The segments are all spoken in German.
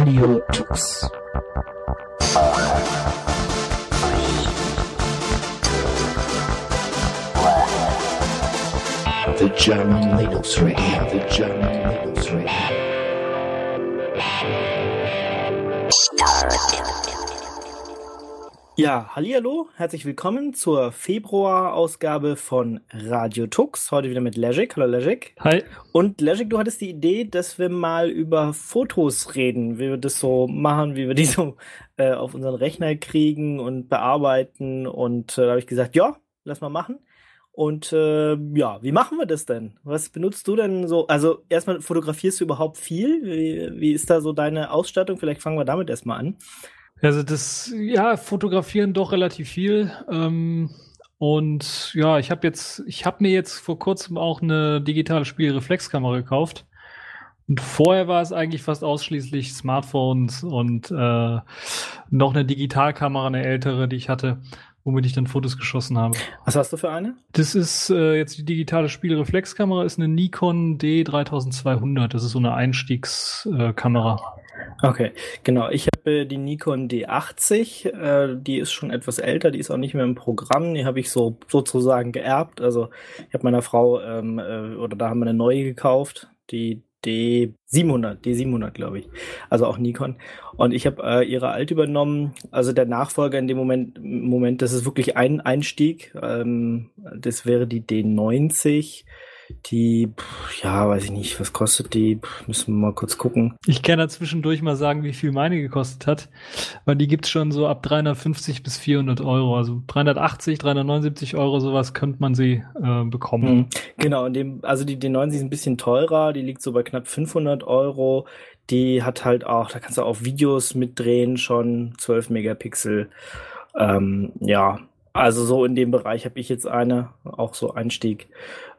Radio Tux. The German Linux Radio, the German Linux Radio. Ja, hallihallo, herzlich willkommen zur Februar-Ausgabe von Radio Tux. Heute wieder mit Legic. Hallo Legic. Hi. Und Legic, du hattest die Idee, dass wir mal über Fotos reden, wie wir das so machen, wie wir die so äh, auf unseren Rechner kriegen und bearbeiten. Und äh, da habe ich gesagt, ja, lass mal machen. Und äh, ja, wie machen wir das denn? Was benutzt du denn so? Also erstmal fotografierst du überhaupt viel? Wie, wie ist da so deine Ausstattung? Vielleicht fangen wir damit erstmal an. Also das, ja, fotografieren doch relativ viel. Ähm, und ja, ich habe jetzt, ich habe mir jetzt vor kurzem auch eine digitale Spielreflexkamera gekauft. Und vorher war es eigentlich fast ausschließlich Smartphones und äh, noch eine Digitalkamera, eine ältere, die ich hatte, womit ich dann Fotos geschossen habe. Was hast du für eine? Das ist äh, jetzt die digitale Spielreflexkamera, ist eine Nikon D3200. Das ist so eine Einstiegskamera. Okay, genau. Ich habe die Nikon D80, äh, die ist schon etwas älter, die ist auch nicht mehr im Programm, die habe ich so sozusagen geerbt. Also ich habe meiner Frau ähm, äh, oder da haben wir eine neue gekauft, die D700, D700 glaube ich, also auch Nikon. Und ich habe äh, ihre alte übernommen. Also der Nachfolger in dem Moment, Moment, das ist wirklich ein Einstieg. Ähm, das wäre die D90 die, ja, weiß ich nicht, was kostet die? Müssen wir mal kurz gucken. Ich kann da zwischendurch mal sagen, wie viel meine gekostet hat, weil die gibt's schon so ab 350 bis 400 Euro. Also 380, 379 Euro, sowas könnte man sie äh, bekommen. Mhm. Genau, in dem, also die D90 ist ein bisschen teurer, die liegt so bei knapp 500 Euro. Die hat halt auch, da kannst du auch Videos mitdrehen, schon 12 Megapixel. Ähm, ja, also so in dem Bereich habe ich jetzt eine, auch so Einstieg.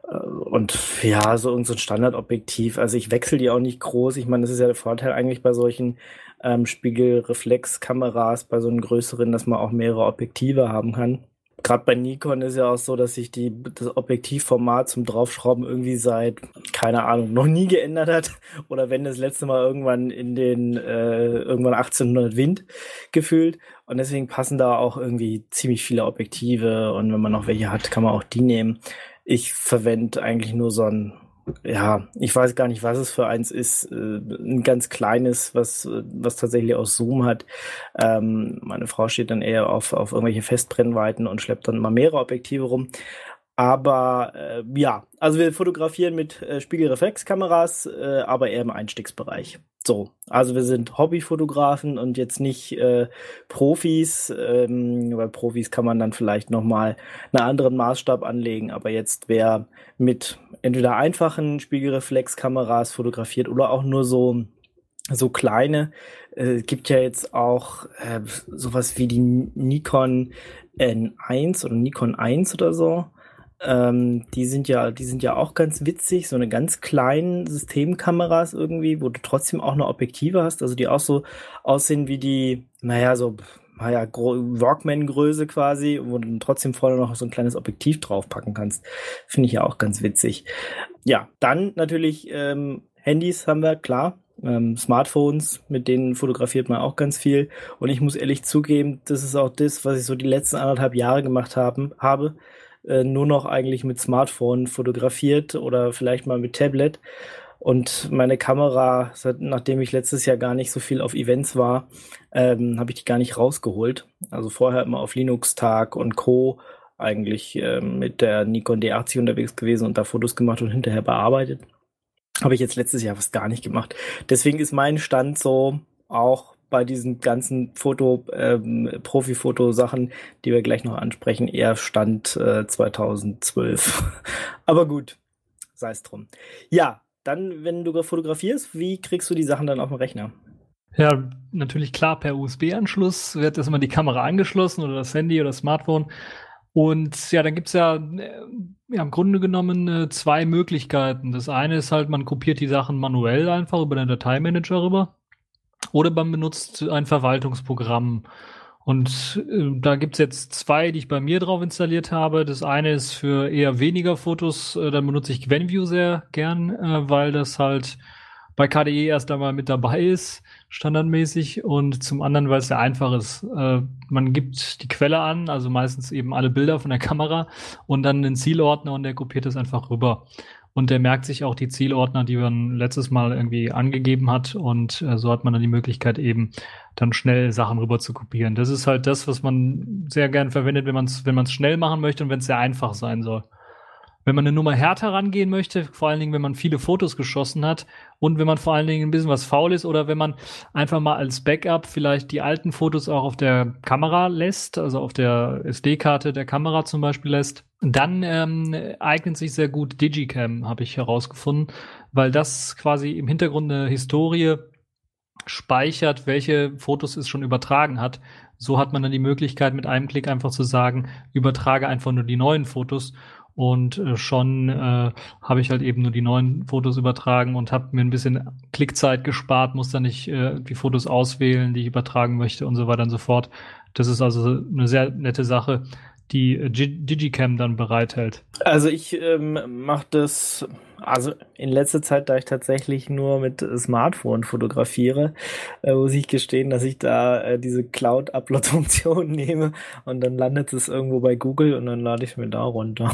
Äh, und ja, so irgendein so Standardobjektiv. Also ich wechsle die auch nicht groß. Ich meine, das ist ja der Vorteil eigentlich bei solchen ähm, Spiegelreflexkameras, bei so einen größeren, dass man auch mehrere Objektive haben kann. Gerade bei Nikon ist ja auch so, dass sich die, das Objektivformat zum Draufschrauben irgendwie seit, keine Ahnung, noch nie geändert hat. Oder wenn das letzte Mal irgendwann in den, äh, irgendwann 1800 Wind gefühlt. Und deswegen passen da auch irgendwie ziemlich viele Objektive. Und wenn man noch welche hat, kann man auch die nehmen. Ich verwende eigentlich nur so ein, ja, ich weiß gar nicht, was es für eins ist. Äh, ein ganz kleines, was, was tatsächlich auch Zoom hat. Ähm, meine Frau steht dann eher auf, auf irgendwelche Festbrennweiten und schleppt dann mal mehrere Objektive rum. Aber äh, ja, also wir fotografieren mit äh, Spiegelreflexkameras, äh, aber eher im Einstiegsbereich. So, also wir sind Hobbyfotografen und jetzt nicht äh, Profis. Ähm, bei Profis kann man dann vielleicht noch mal einen anderen Maßstab anlegen. Aber jetzt wer mit entweder einfachen Spiegelreflexkameras fotografiert oder auch nur so so kleine, äh, gibt ja jetzt auch äh, sowas wie die Nikon N1 oder Nikon 1 oder so. Ähm, die sind ja, die sind ja auch ganz witzig, so eine ganz kleinen Systemkameras irgendwie, wo du trotzdem auch eine Objektive hast, also die auch so aussehen wie die, naja, so, naja, Walkman-Größe quasi, wo du trotzdem vorne noch so ein kleines Objektiv draufpacken kannst. Finde ich ja auch ganz witzig. Ja, dann natürlich ähm, Handys haben wir, klar. Ähm, Smartphones, mit denen fotografiert man auch ganz viel. Und ich muss ehrlich zugeben, das ist auch das, was ich so die letzten anderthalb Jahre gemacht haben, habe äh, nur noch eigentlich mit Smartphone fotografiert oder vielleicht mal mit Tablet. Und meine Kamera, nachdem ich letztes Jahr gar nicht so viel auf Events war, ähm, habe ich die gar nicht rausgeholt. Also vorher immer auf Linux-Tag und Co. eigentlich ähm, mit der Nikon D80 unterwegs gewesen und da Fotos gemacht und hinterher bearbeitet. Habe ich jetzt letztes Jahr fast gar nicht gemacht. Deswegen ist mein Stand so auch bei diesen ganzen Foto, ähm, Profi-Foto-Sachen, die wir gleich noch ansprechen, eher Stand äh, 2012. Aber gut, sei es drum. Ja, dann, wenn du fotografierst, wie kriegst du die Sachen dann auf dem Rechner? Ja, natürlich klar per USB-Anschluss wird erstmal die Kamera angeschlossen oder das Handy oder das Smartphone. Und ja, dann gibt's ja, äh, ja im Grunde genommen äh, zwei Möglichkeiten. Das eine ist halt, man kopiert die Sachen manuell einfach über den Dateimanager rüber. Oder man benutzt ein Verwaltungsprogramm. Und äh, da gibt's jetzt zwei, die ich bei mir drauf installiert habe. Das eine ist für eher weniger Fotos, äh, dann benutze ich Gwenview sehr gern, äh, weil das halt bei KDE erst einmal mit dabei ist, standardmäßig, und zum anderen, weil es sehr einfach ist. Äh, man gibt die Quelle an, also meistens eben alle Bilder von der Kamera und dann den Zielordner und der kopiert es einfach rüber. Und der merkt sich auch die Zielordner, die man letztes Mal irgendwie angegeben hat. Und äh, so hat man dann die Möglichkeit, eben dann schnell Sachen rüber zu kopieren. Das ist halt das, was man sehr gern verwendet, wenn man es wenn man's schnell machen möchte und wenn es sehr einfach sein soll. Wenn man eine Nummer härter rangehen möchte, vor allen Dingen, wenn man viele Fotos geschossen hat und wenn man vor allen Dingen ein bisschen was faul ist oder wenn man einfach mal als Backup vielleicht die alten Fotos auch auf der Kamera lässt, also auf der SD-Karte der Kamera zum Beispiel lässt, dann ähm, eignet sich sehr gut Digicam, habe ich herausgefunden, weil das quasi im Hintergrund eine Historie speichert, welche Fotos es schon übertragen hat. So hat man dann die Möglichkeit, mit einem Klick einfach zu sagen, übertrage einfach nur die neuen Fotos und äh, schon äh, habe ich halt eben nur die neuen Fotos übertragen und habe mir ein bisschen Klickzeit gespart, muss dann nicht äh, die Fotos auswählen, die ich übertragen möchte und so weiter und so fort. Das ist also eine sehr nette Sache, die äh, Digicam dann bereithält. Also ich ähm, mache das, also in letzter Zeit, da ich tatsächlich nur mit Smartphone fotografiere, äh, muss ich gestehen, dass ich da äh, diese Cloud-Upload-Funktion nehme und dann landet es irgendwo bei Google und dann lade ich mir da runter.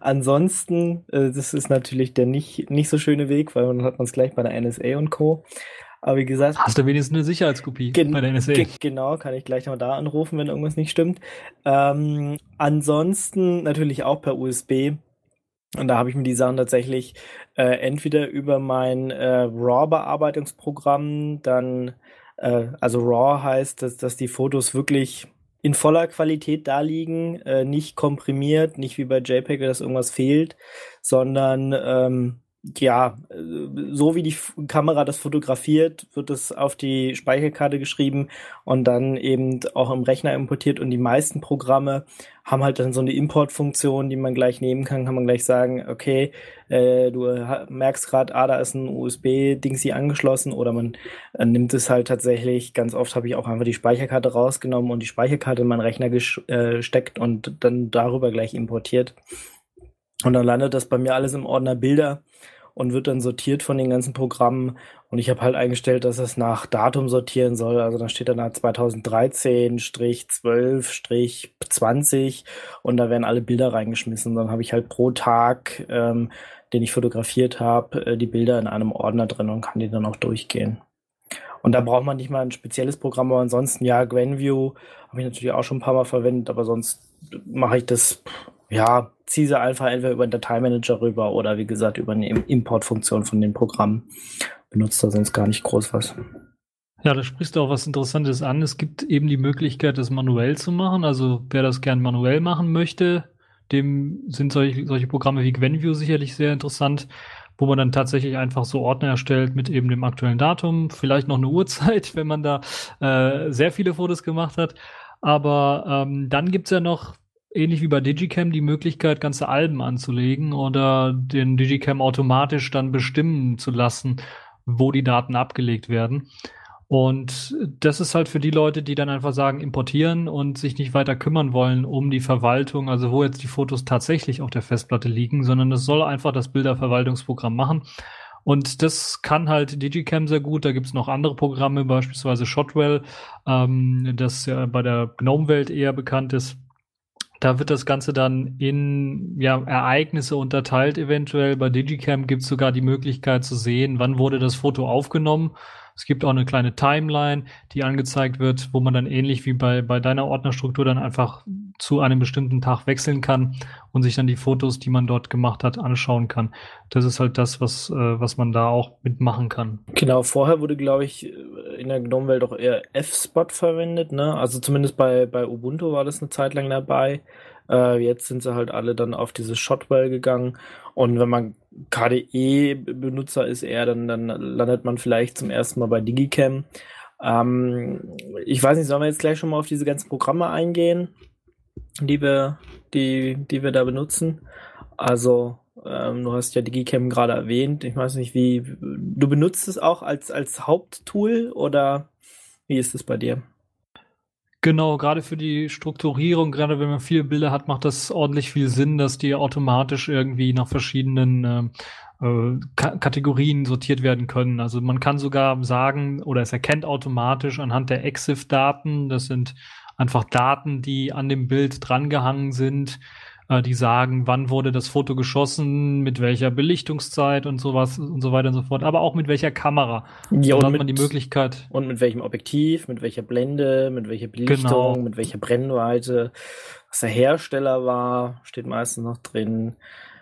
Ansonsten, äh, das ist natürlich der nicht, nicht so schöne Weg, weil dann hat man es gleich bei der NSA und Co. Aber wie gesagt. Hast du wenigstens eine Sicherheitskopie bei der NSA? Genau, kann ich gleich mal da anrufen, wenn irgendwas nicht stimmt. Ähm, ansonsten natürlich auch per USB. Und da habe ich mir die Sachen tatsächlich äh, entweder über mein äh, RAW-Bearbeitungsprogramm dann, äh, also RAW heißt, dass, dass die Fotos wirklich in voller Qualität da liegen, äh, nicht komprimiert, nicht wie bei JPEG, dass irgendwas fehlt, sondern ähm, ja, so wie die Kamera das fotografiert, wird es auf die Speicherkarte geschrieben und dann eben auch im Rechner importiert. Und die meisten Programme haben halt dann so eine Importfunktion, die man gleich nehmen kann. Kann man gleich sagen, okay, äh, du merkst gerade, ah, da ist ein USB-Dings hier angeschlossen oder man äh, nimmt es halt tatsächlich. Ganz oft habe ich auch einfach die Speicherkarte rausgenommen und die Speicherkarte in meinen Rechner gesteckt äh, und dann darüber gleich importiert. Und dann landet das bei mir alles im Ordner Bilder und wird dann sortiert von den ganzen Programmen. Und ich habe halt eingestellt, dass es nach Datum sortieren soll. Also da steht dann nach 2013-12-20 und da werden alle Bilder reingeschmissen. Dann habe ich halt pro Tag, ähm, den ich fotografiert habe, äh, die Bilder in einem Ordner drin und kann die dann auch durchgehen. Und da braucht man nicht mal ein spezielles Programm, aber ansonsten, ja, GwenView habe ich natürlich auch schon ein paar Mal verwendet, aber sonst mache ich das ja, ziehe sie einfach entweder über den Dateimanager rüber oder wie gesagt über eine Importfunktion von den Programmen. Benutzt da sonst gar nicht groß was. Ja, da sprichst du auch was Interessantes an. Es gibt eben die Möglichkeit, das manuell zu machen. Also wer das gern manuell machen möchte, dem sind solche, solche Programme wie GwenView sicherlich sehr interessant, wo man dann tatsächlich einfach so Ordner erstellt mit eben dem aktuellen Datum, vielleicht noch eine Uhrzeit, wenn man da äh, sehr viele Fotos gemacht hat. Aber ähm, dann gibt's ja noch ähnlich wie bei Digicam die Möglichkeit, ganze Alben anzulegen oder den Digicam automatisch dann bestimmen zu lassen, wo die Daten abgelegt werden. Und das ist halt für die Leute, die dann einfach sagen, importieren und sich nicht weiter kümmern wollen um die Verwaltung, also wo jetzt die Fotos tatsächlich auf der Festplatte liegen, sondern es soll einfach das Bilderverwaltungsprogramm machen. Und das kann halt Digicam sehr gut. Da gibt's noch andere Programme, beispielsweise Shotwell, ähm, das ja bei der GNOME-Welt eher bekannt ist da wird das Ganze dann in ja, Ereignisse unterteilt eventuell. Bei Digicam gibt es sogar die Möglichkeit zu sehen, wann wurde das Foto aufgenommen es gibt auch eine kleine Timeline, die angezeigt wird, wo man dann ähnlich wie bei, bei deiner Ordnerstruktur dann einfach zu einem bestimmten Tag wechseln kann und sich dann die Fotos, die man dort gemacht hat, anschauen kann. Das ist halt das, was, äh, was man da auch mitmachen kann. Genau, vorher wurde, glaube ich, in der GNOME-Welt auch eher F-Spot verwendet, ne? Also zumindest bei, bei Ubuntu war das eine Zeit lang dabei. Äh, jetzt sind sie halt alle dann auf dieses Shotwell gegangen. Und wenn man KDE-Benutzer ist eher, dann, dann landet man vielleicht zum ersten Mal bei Digicam. Ähm, ich weiß nicht, sollen wir jetzt gleich schon mal auf diese ganzen Programme eingehen, die wir, die, die wir da benutzen? Also, ähm, du hast ja Digicam gerade erwähnt. Ich weiß nicht, wie du benutzt es auch als, als Haupttool oder wie ist es bei dir? Genau, gerade für die Strukturierung, gerade wenn man viele Bilder hat, macht das ordentlich viel Sinn, dass die automatisch irgendwie nach verschiedenen äh, äh, Kategorien sortiert werden können. Also man kann sogar sagen, oder es erkennt automatisch anhand der EXIF-Daten, das sind einfach Daten, die an dem Bild drangehangen sind, äh, die sagen, wann wurde das Foto geschossen, mit welcher Belichtungszeit und sowas und so weiter und so fort, aber auch mit welcher Kamera. Ja, Dann und hat mit, man die Möglichkeit. und mit welchem Objektiv, mit welcher Blende, mit welcher Belichtung, Genau. mit welcher Brennweite, was der Hersteller war, steht meistens noch drin,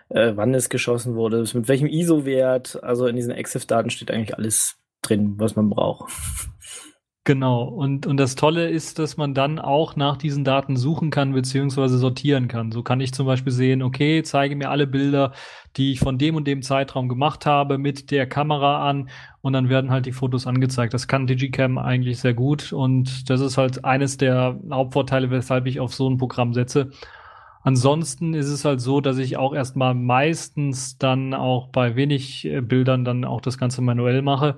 äh, wann es geschossen wurde, mit welchem ISO-Wert. Also in diesen EXIF-Daten steht eigentlich alles drin, was man braucht. Genau. Und, und das Tolle ist, dass man dann auch nach diesen Daten suchen kann, beziehungsweise sortieren kann. So kann ich zum Beispiel sehen, okay, zeige mir alle Bilder, die ich von dem und dem Zeitraum gemacht habe, mit der Kamera an und dann werden halt die Fotos angezeigt. Das kann Digicam eigentlich sehr gut und das ist halt eines der Hauptvorteile, weshalb ich auf so ein Programm setze. Ansonsten ist es halt so, dass ich auch erstmal meistens dann auch bei wenig äh, Bildern dann auch das Ganze manuell mache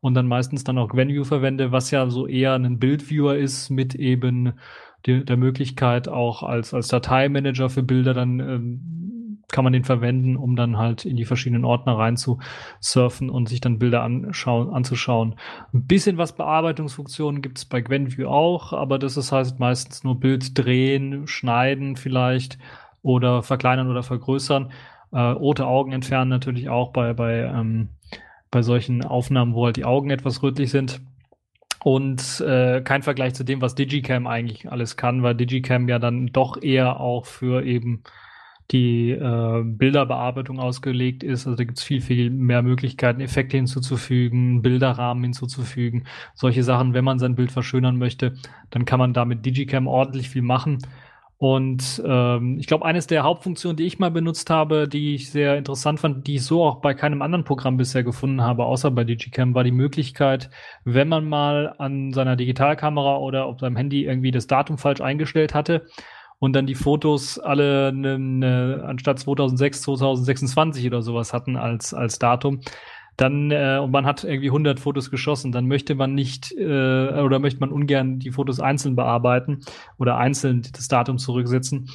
und dann meistens dann auch GwenView verwende, was ja so eher ein Bildviewer ist mit eben die, der Möglichkeit auch als, als Dateimanager für Bilder dann ähm, kann man den verwenden, um dann halt in die verschiedenen Ordner rein zu surfen und sich dann Bilder anschauen, anzuschauen. Ein bisschen was Bearbeitungsfunktionen gibt es bei GwenView auch, aber das ist heißt meistens nur Bild drehen, schneiden vielleicht oder verkleinern oder vergrößern. Äh, rote Augen entfernen natürlich auch bei, bei ähm, bei solchen Aufnahmen, wo halt die Augen etwas rötlich sind. Und äh, kein Vergleich zu dem, was Digicam eigentlich alles kann, weil Digicam ja dann doch eher auch für eben die äh, Bilderbearbeitung ausgelegt ist. Also da gibt's viel, viel mehr Möglichkeiten, Effekte hinzuzufügen, Bilderrahmen hinzuzufügen, solche Sachen. Wenn man sein Bild verschönern möchte, dann kann man da mit Digicam ordentlich viel machen. Und ähm, ich glaube, eines der Hauptfunktionen, die ich mal benutzt habe, die ich sehr interessant fand, die ich so auch bei keinem anderen Programm bisher gefunden habe, außer bei Digicam, war die Möglichkeit, wenn man mal an seiner Digitalkamera oder auf seinem Handy irgendwie das Datum falsch eingestellt hatte und dann die Fotos alle ne, ne, anstatt 2006 2026 oder sowas hatten als als Datum, dann äh, und man hat irgendwie 100 Fotos geschossen, dann möchte man nicht äh, oder möchte man ungern die Fotos einzeln bearbeiten oder einzeln das Datum zurücksetzen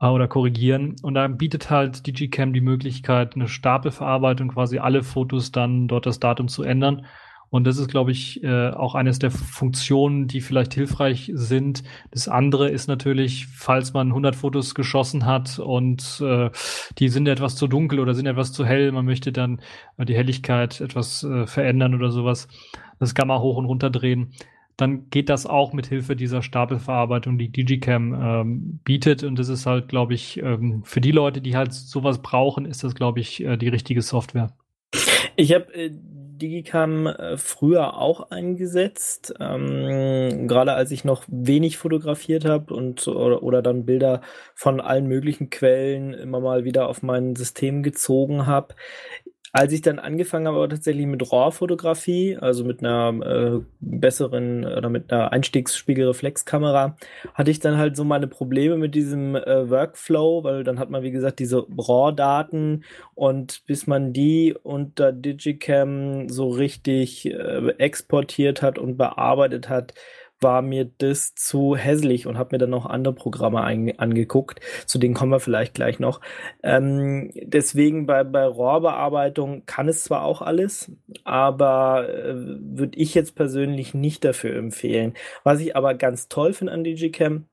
äh, oder korrigieren. Und da bietet halt Digicam die Möglichkeit, eine Stapelverarbeitung, quasi alle Fotos dann dort das Datum zu ändern. Und das ist, glaube ich, äh, auch eines der Funktionen, die vielleicht hilfreich sind. Das andere ist natürlich, falls man 100 Fotos geschossen hat und äh, die sind etwas zu dunkel oder sind etwas zu hell, man möchte dann äh, die Helligkeit etwas äh, verändern oder sowas, das Gamma hoch und runter drehen, dann geht das auch mit Hilfe dieser Stapelverarbeitung, die Digicam ähm, bietet. Und das ist halt, glaube ich, ähm, für die Leute, die halt sowas brauchen, ist das, glaube ich, äh, die richtige Software. Ich habe äh, Digicam äh, früher auch eingesetzt, ähm, gerade als ich noch wenig fotografiert habe und oder, oder dann Bilder von allen möglichen Quellen immer mal wieder auf mein System gezogen habe. Als ich dann angefangen habe, aber tatsächlich mit RAW-Fotografie, also mit einer äh, besseren oder mit einer Einstiegsspiegelreflexkamera, hatte ich dann halt so meine Probleme mit diesem äh, Workflow, weil dann hat man, wie gesagt, diese RAW-Daten und bis man die unter Digicam so richtig äh, exportiert hat und bearbeitet hat, war mir das zu hässlich und habe mir dann noch andere Programme angeguckt. Zu denen kommen wir vielleicht gleich noch. Ähm, deswegen bei, bei RAW-Bearbeitung kann es zwar auch alles, aber äh, würde ich jetzt persönlich nicht dafür empfehlen. Was ich aber ganz toll finde an Digicam,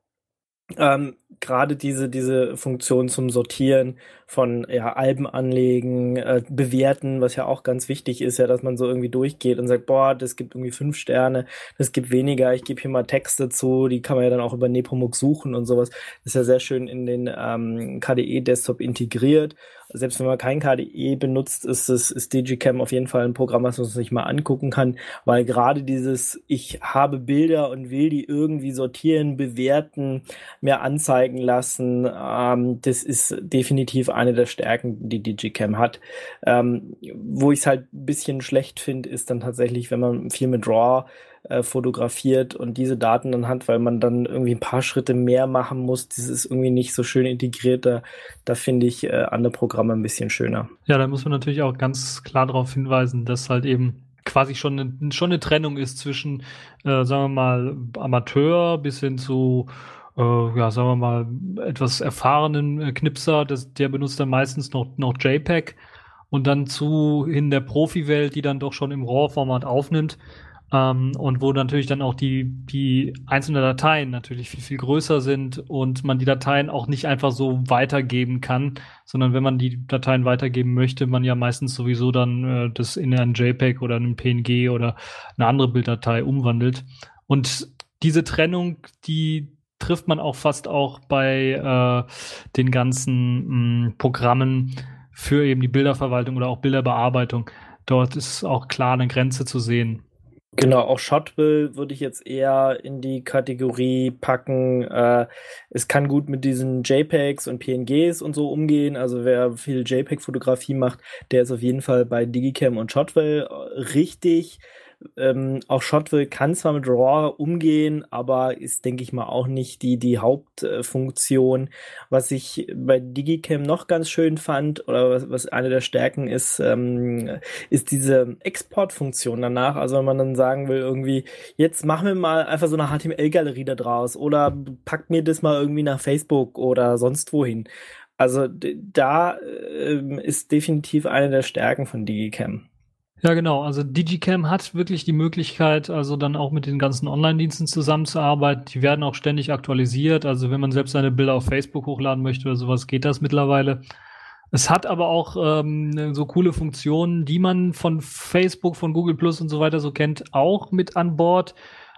ähm, gerade diese, diese Funktion zum Sortieren von ja, Alben anlegen, äh, bewerten, was ja auch ganz wichtig ist, ja, dass man so irgendwie durchgeht und sagt, boah, das gibt irgendwie fünf Sterne, das gibt weniger, ich gebe hier mal Texte zu, die kann man ja dann auch über Nepomuk suchen und sowas. Das ist ja sehr schön in den ähm, KDE-Desktop integriert. Selbst wenn man kein KDE benutzt, ist es ist Digicam auf jeden Fall ein Programm, was man sich mal angucken kann, weil gerade dieses, ich habe Bilder und will die irgendwie sortieren, bewerten, mir anzeigen lassen, ähm, das ist definitiv eine der Stärken, die Digicam hat. Ähm, wo ich es halt ein bisschen schlecht finde, ist dann tatsächlich, wenn man viel mit RAW äh, fotografiert und diese Daten dann hat, weil man dann irgendwie ein paar Schritte mehr machen muss. Das ist irgendwie nicht so schön integriert. Da, da finde ich äh, andere Programme ein bisschen schöner. Ja, da muss man natürlich auch ganz klar darauf hinweisen, dass halt eben quasi schon eine, schon eine Trennung ist zwischen, äh, sagen wir mal, Amateur bis hin zu äh, ja, sagen wir mal, etwas erfahrenen äh, Knipser, das, der benutzt dann meistens noch, noch JPEG. und dann zu in der Profi-Welt, die dann doch schon im RAW-Format aufnimmt. Ähm, und wo natürlich dann auch die, die einzelnen Dateien natürlich viel, viel größer sind und man die Dateien auch nicht einfach so weitergeben kann, sondern wenn man die Dateien weitergeben möchte, man ja meistens sowieso dann äh, das in ein JPEG oder einen PNG oder eine andere Bilddatei umwandelt. Und diese Trennung, die trifft man auch fast auch bei äh, den ganzen mh, Programmen für eben die Bilderverwaltung oder auch Bilderbearbeitung. Dort ist auch klar eine Grenze zu sehen. Genau, auch Shotwell würde ich jetzt eher in die Kategorie packen. Äh, es kann gut mit diesen JPEGs und PNGs und so umgehen. Also wer viel JPEG-Fotografie macht, der ist auf jeden Fall bei Digicam und Shotwell richtig. Ähm, auch Shotwell kann zwar mit RAW umgehen, aber ist, denke ich mal, auch nicht die, die Hauptfunktion. Was ich bei Digicam noch ganz schön fand, oder was, was eine der Stärken ist, ähm, ist diese Exportfunktion danach. Also wenn man dann sagen will, irgendwie, jetzt machen wir mal einfach so eine HTML-Galerie da draus oder packt mir das mal irgendwie nach Facebook oder sonst wohin. Also da äh, ist definitiv eine der Stärken von Digicam. Ja, genau. Also Digicam hat wirklich die Möglichkeit, also dann auch mit den ganzen Online-Diensten zusammenzuarbeiten. Die werden auch ständig aktualisiert. Also wenn man selbst seine Bilder auf Facebook hochladen möchte oder sowas, geht das mittlerweile. Es hat aber auch ähm, so coole Funktionen, die man von Facebook, von Google Plus und so weiter so kennt, auch mit an Bord.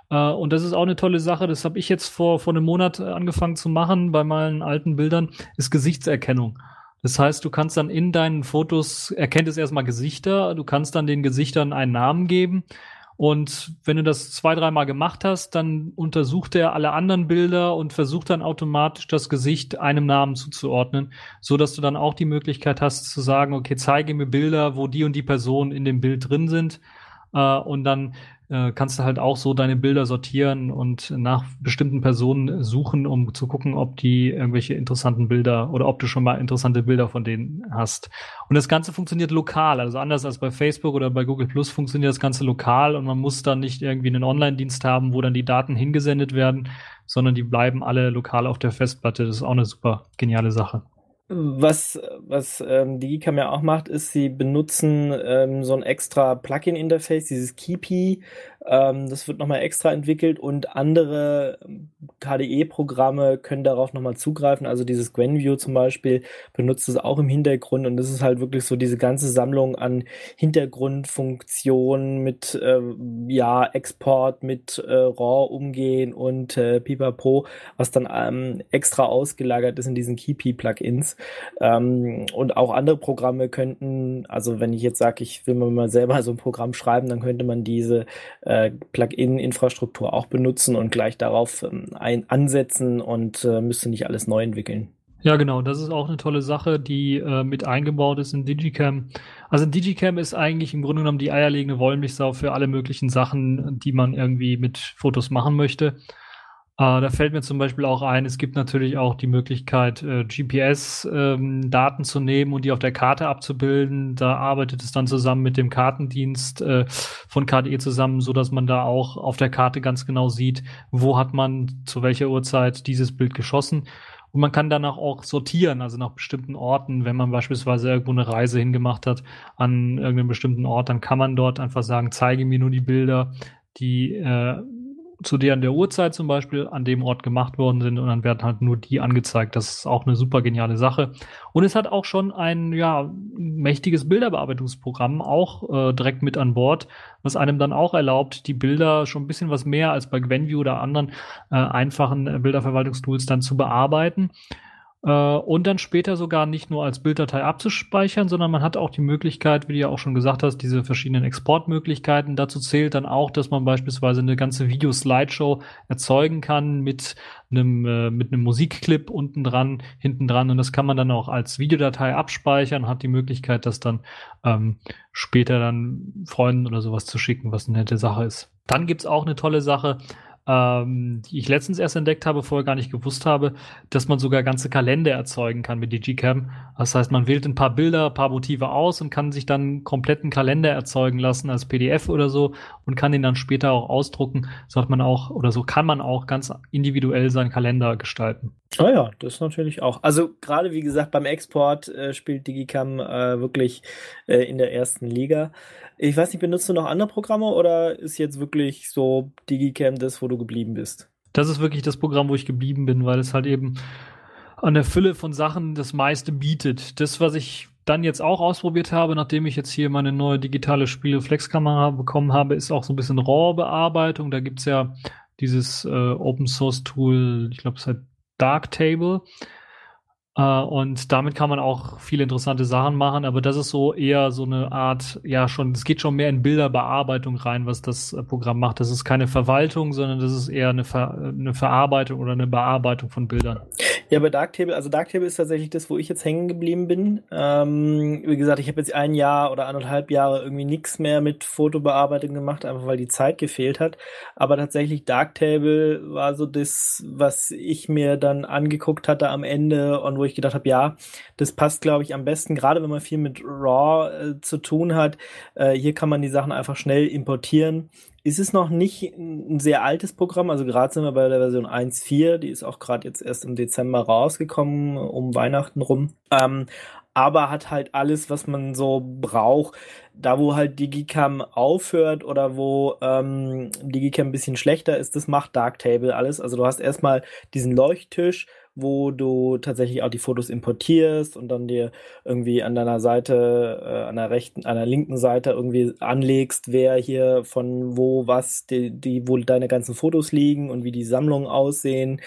Äh, und das ist auch eine tolle Sache. Das habe ich jetzt vor, vor einem Monat angefangen zu machen bei meinen alten Bildern, ist Gesichtserkennung. Das heißt, du kannst dann in deinen Fotos, erkennt es erstmal Gesichter, du kannst dann den Gesichtern einen Namen geben. Und wenn du das zwei, dreimal gemacht hast, dann untersucht er alle anderen Bilder und versucht dann automatisch das Gesicht einem Namen zuzuordnen, so dass du dann auch die Möglichkeit hast zu sagen, okay, zeige mir Bilder, wo die und die Personen in dem Bild drin sind. Äh, und dann äh, kannst du halt auch so deine Bilder sortieren und nach bestimmten Personen suchen, um zu gucken, ob die irgendwelche interessanten Bilder oder ob du schon mal interessante Bilder von denen hast. Und das Ganze funktioniert lokal, also anders als bei Facebook oder bei Google Plus funktioniert das Ganze lokal und man muss dann nicht irgendwie einen Online-Dienst haben, wo dann die Daten hingesendet werden, sondern die bleiben alle lokal auf der Festplatte. Das ist auch eine super geniale Sache. Was, was ähm, die Gcam ja auch macht, ist, sie benutzen ähm, so ein extra Plugin-Interface, dieses Keepy, ähm, das wird nochmal extra entwickelt und andere ähm, KDE-Programme können darauf nochmal zugreifen. Also dieses GwenView zum Beispiel benutzt es auch im Hintergrund und das ist halt wirklich so diese ganze Sammlung an Hintergrundfunktionen mit äh, ja Export, mit äh, RAW umgehen und äh, Pipapo, was dann ähm, extra ausgelagert ist in diesen Keepy-Plugins. Ähm, und auch andere Programme könnten, also wenn ich jetzt sage, ich will mir mal selber so ein Programm schreiben, dann könnte man diese äh, äh, Plugin-Infrastruktur auch benutzen und gleich darauf ähm, ein ansetzen und äh, müsste nicht alles neu entwickeln. Ja, genau. Das ist auch eine tolle Sache, die äh, mit eingebaut ist in Digicam. Also Digicam ist eigentlich im Grunde genommen die eierlegende Wollmilchsau für alle möglichen Sachen, die man irgendwie mit Fotos machen möchte. Äh, da fällt mir zum Beispiel auch ein, es gibt natürlich auch die Möglichkeit, äh, GPS-Daten ähm, zu nehmen und die auf der Karte abzubilden. Da arbeitet es dann zusammen mit dem Kartendienst äh, von KDE zusammen, so dass man da auch auf der Karte ganz genau sieht, wo hat man zu welcher Uhrzeit dieses Bild geschossen. Und man kann danach auch sortieren, also nach bestimmten Orten. Wenn man beispielsweise irgendwo eine Reise hingemacht hat an irgendeinem bestimmten Ort, dann kann man dort einfach sagen, zeige mir nur die Bilder, die äh, zu der an der Uhrzeit zum Beispiel an dem Ort gemacht worden sind und dann werden halt nur die angezeigt. Das ist auch eine super geniale Sache. Und es hat auch schon ein ja mächtiges Bilderbearbeitungsprogramm auch äh, direkt mit an Bord, was einem dann auch erlaubt, die Bilder schon ein bisschen was mehr als bei GwenView oder anderen äh, einfachen Bilderverwaltungstools dann zu bearbeiten und dann später sogar nicht nur als Bilddatei abzuspeichern, sondern man hat auch die Möglichkeit, wie du ja auch schon gesagt hast, diese verschiedenen Exportmöglichkeiten. Dazu zählt dann auch, dass man beispielsweise eine ganze Video-Slideshow erzeugen kann mit einem, äh, mit einem Musikclip unten dran, hinten dran und das kann man dann auch als Videodatei abspeichern, hat die Möglichkeit, das dann ähm, später dann Freunden oder sowas zu schicken, was eine nette Sache ist. Dann gibt's auch eine tolle Sache, ähm, die ich letztens erst entdeckt habe, vorher gar nicht gewusst habe, dass man sogar ganze Kalender erzeugen kann mit Digicam. Das heißt, man wählt ein paar Bilder, ein paar Motive aus und kann sich dann kompletten Kalender erzeugen lassen als PDF oder so und kann den dann später auch ausdrucken. So hat man auch oder so kann man auch ganz individuell seinen Kalender gestalten. Ah ja, das natürlich auch. Also gerade wie gesagt, beim Export äh, spielt Digicam äh, wirklich äh, in der ersten Liga. Ich weiß nicht, benutzt du noch andere Programme oder ist jetzt wirklich so Digicam das, wo du geblieben bist? Das ist wirklich das Programm, wo ich geblieben bin, weil es halt eben an der Fülle von Sachen das meiste bietet. Das, was ich dann jetzt auch ausprobiert habe, nachdem ich jetzt hier meine neue digitale Spielreflexkamera bekommen habe, ist auch so ein bisschen RAW-Bearbeitung. Da gibt's ja dieses äh, Open Source Tool, ich glaube, es heißt Darktable. Uh, und damit kann man auch viele interessante Sachen machen, aber das ist so eher so eine Art, ja schon, es geht schon mehr in Bilderbearbeitung rein, was das äh, Programm macht. Das ist keine Verwaltung, sondern das ist eher eine, Ver eine Verarbeitung oder eine Bearbeitung von Bildern. Ja, bei Darktable, also Darktable ist tatsächlich das, wo ich jetzt hängen geblieben bin. Ähm, wie gesagt, ich habe jetzt ein Jahr oder anderthalb Jahre irgendwie nichts mehr mit Fotobearbeitung gemacht, einfach weil die Zeit gefehlt hat. Aber tatsächlich Darktable war so das, was ich mir dann angeguckt hatte am Ende und wo ich gedacht habe, ja, das passt, glaube ich, am besten, gerade wenn man viel mit RAW äh, zu tun hat. Äh, hier kann man die Sachen einfach schnell importieren. Ist es noch nicht ein sehr altes Programm? Also gerade sind wir bei der Version 1.4, die ist auch gerade jetzt erst im Dezember rausgekommen, um Weihnachten rum. Ähm, aber hat halt alles, was man so braucht. Da, wo halt Digicam aufhört oder wo ähm, Digicam ein bisschen schlechter ist, das macht Darktable alles. Also du hast erstmal diesen Leuchttisch, wo du tatsächlich auch die Fotos importierst und dann dir irgendwie an deiner Seite, äh, an der rechten, an der linken Seite irgendwie anlegst, wer hier von wo was, die, die, wo deine ganzen Fotos liegen und wie die Sammlungen aussehen.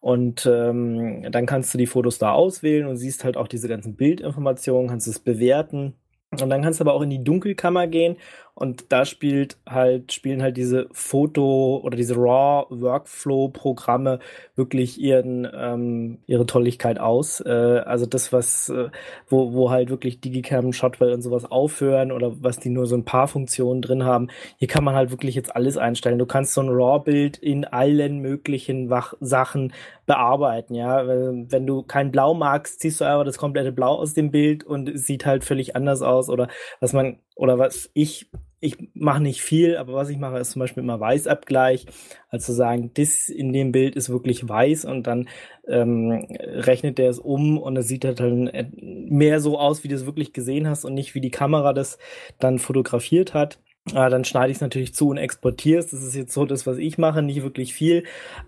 Und ähm, dann kannst du die Fotos da auswählen und siehst halt auch diese ganzen Bildinformationen, kannst es bewerten. Und dann kannst du aber auch in die Dunkelkammer gehen und da spielt halt, spielen halt diese Foto- oder diese RAW-Workflow-Programme wirklich ihren, ähm, ihre Tolligkeit aus. Äh, also das, was, äh, wo, wo halt wirklich Digicam, Shotwell und sowas aufhören oder was die nur so ein paar Funktionen drin haben. Hier kann man halt wirklich jetzt alles einstellen. Du kannst so ein RAW-Bild in allen möglichen Wach Sachen bearbeiten, ja. Wenn du kein Blau magst, ziehst du einfach das komplette Blau aus dem Bild und es sieht halt völlig anders aus oder was man, oder was ich ich mache nicht viel, aber was ich mache, ist zum Beispiel immer Weißabgleich. Also sagen, das in dem Bild ist wirklich weiß und dann ähm, rechnet der es um und es sieht halt dann mehr so aus, wie du es wirklich gesehen hast und nicht wie die Kamera das dann fotografiert hat. Äh, dann schneide ich es natürlich zu und exportiere es. Das ist jetzt so das, was ich mache, nicht wirklich viel.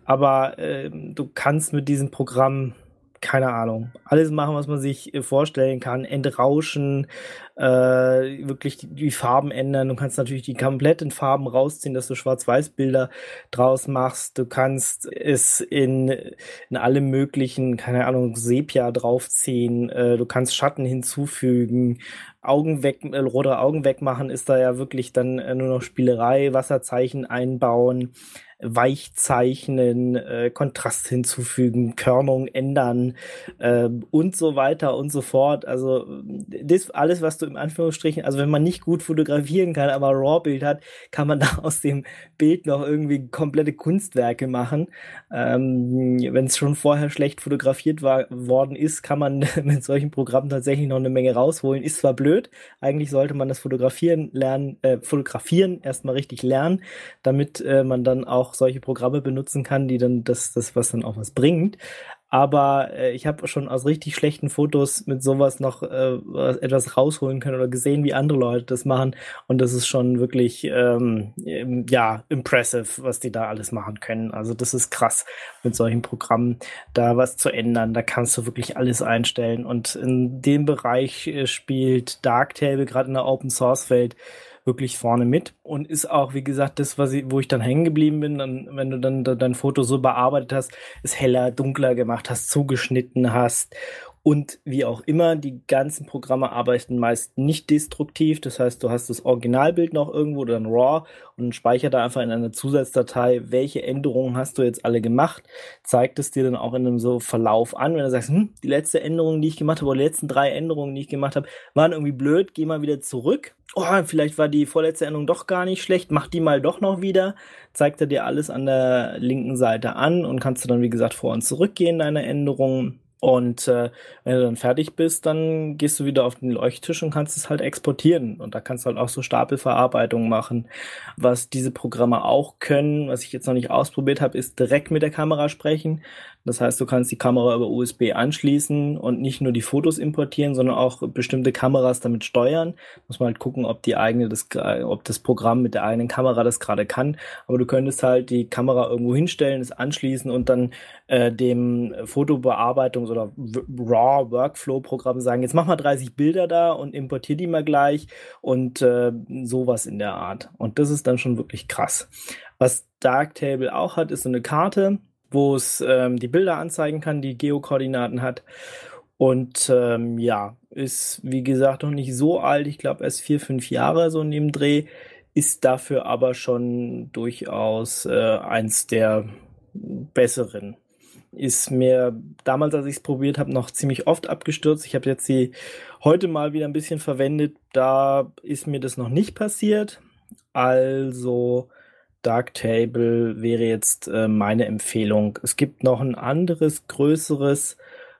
Aber äh, du kannst mit diesem Programm keine Ahnung, alles machen, was man sich äh, vorstellen kann, entrauschen, äh, wirklich die, die, Farben ändern. Du kannst natürlich die kompletten Farben rausziehen, dass du Schwarz-Weiß-Bilder draus machst. Du kannst es in, in alle möglichen, keine Ahnung, Sepia draufziehen. Äh, du kannst Schatten hinzufügen. Augen weg, äh, rote Augen wegmachen ist da ja wirklich dann äh, nur noch Spielerei, Wasserzeichen einbauen weich zeichnen, äh, Kontrast hinzufügen, Körnung ändern äh, und so weiter und so fort. Also das alles, was du im Anführungsstrichen, also wenn man nicht gut fotografieren kann, aber RAW-Bild hat, kann man da aus dem Bild noch irgendwie komplette Kunstwerke machen. Ähm, wenn es schon vorher schlecht fotografiert war, worden ist, kann man mit solchen Programmen tatsächlich noch eine Menge rausholen. Ist zwar blöd, eigentlich sollte man das Fotografieren lernen, äh, fotografieren erstmal richtig lernen, damit äh, man dann auch auch solche Programme benutzen kann, die dann das, das was dann auch was bringt. Aber äh, ich habe schon aus richtig schlechten Fotos mit sowas noch äh, etwas rausholen können oder gesehen, wie andere Leute das machen. Und das ist schon wirklich, ähm, ja, impressive, was die da alles machen können. Also das ist krass, mit solchen Programmen da was zu ändern. Da kannst du wirklich alles einstellen. Und in dem Bereich äh, spielt Darktable gerade in der Open Source Welt wirklich vorne mit. Und ist auch, wie gesagt, das, was ich, wo ich dann hängen geblieben bin, dann, wenn du dann dein Foto so bearbeitet hast, es heller, dunkler gemacht hast, zugeschnitten hast Und wie auch immer, die ganzen Programme arbeiten meist nicht destruktiv. Das heißt, du hast das Originalbild noch irgendwo oder ein RAW und speichert da einfach in einer Zusatzdatei, welche Änderungen hast du jetzt alle gemacht. Zeigt es dir dann auch in einem so Verlauf an. Wenn du sagst, hm, die letzte Änderung, die ich gemacht habe, oder die letzten drei Änderungen, die ich gemacht habe, waren irgendwie blöd, geh mal wieder zurück. Oh, vielleicht war die vorletzte Änderung doch gar nicht schlecht, mach die mal doch noch wieder. Zeigt er dir alles an der linken Seite an und kannst du dann, wie gesagt, vor und zurückgehen, deine Änderungen und äh, wenn du dann fertig bist, dann gehst du wieder auf den Leuchttisch und kannst es halt exportieren. Und da kannst du halt auch so Stapelverarbeitung machen. Was diese Programme auch können, was ich jetzt noch nicht ausprobiert habe, ist direkt mit der Kamera sprechen. Das heißt, du kannst die Kamera über USB anschließen und nicht nur die Fotos importieren, sondern auch bestimmte Kameras damit steuern. Muss man halt gucken, ob die eigene, das, ob das Programm mit der eigenen Kamera das gerade kann. Aber du könntest halt die Kamera irgendwo hinstellen, es anschließen und dann äh, dem Fotobearbeitungs- oder RAW Workflow-Programm sagen, jetzt mach mal 30 Bilder da und importier die mal gleich und äh, sowas in der Art. Und das ist dann schon wirklich krass. Was Darktable auch hat, ist so eine Karte, wo es ähm, die Bilder anzeigen kann, die Geokoordinaten hat. Und ähm, ja, ist wie gesagt noch nicht so alt. Ich glaube erst vier, fünf Jahre so in dem Dreh. Ist dafür aber schon durchaus äh, eins der besseren. Ist mir damals, als ich es probiert habe, noch ziemlich oft abgestürzt. Ich habe jetzt sie heute mal wieder ein bisschen verwendet. Da ist mir das noch nicht passiert. Also Darktable wäre jetzt äh, meine Empfehlung. Es gibt noch ein anderes, größeres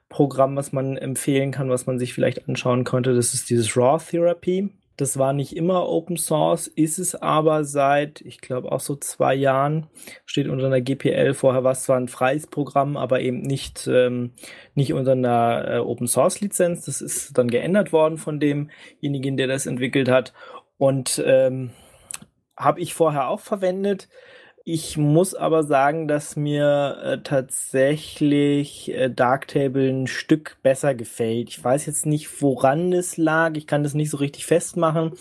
Programm, was man empfehlen kann, was man sich vielleicht anschauen könnte. Das ist dieses Raw Therapy. Das war nicht immer Open Source, ist es aber seit, ich glaube, auch so zwei Jahren. Steht unter einer GPL. Vorher war es zwar ein freies Programm, aber eben nicht, ähm, nicht unter einer äh, Open Source Lizenz. Das ist dann geändert worden von demjenigen, der das entwickelt hat. Und ähm, habe ich vorher auch verwendet. Ich muss aber sagen, dass mir äh, tatsächlich äh, Darktable ein Stück besser gefällt. Ich weiß jetzt nicht, woran es lag. Ich kann das nicht so richtig festmachen.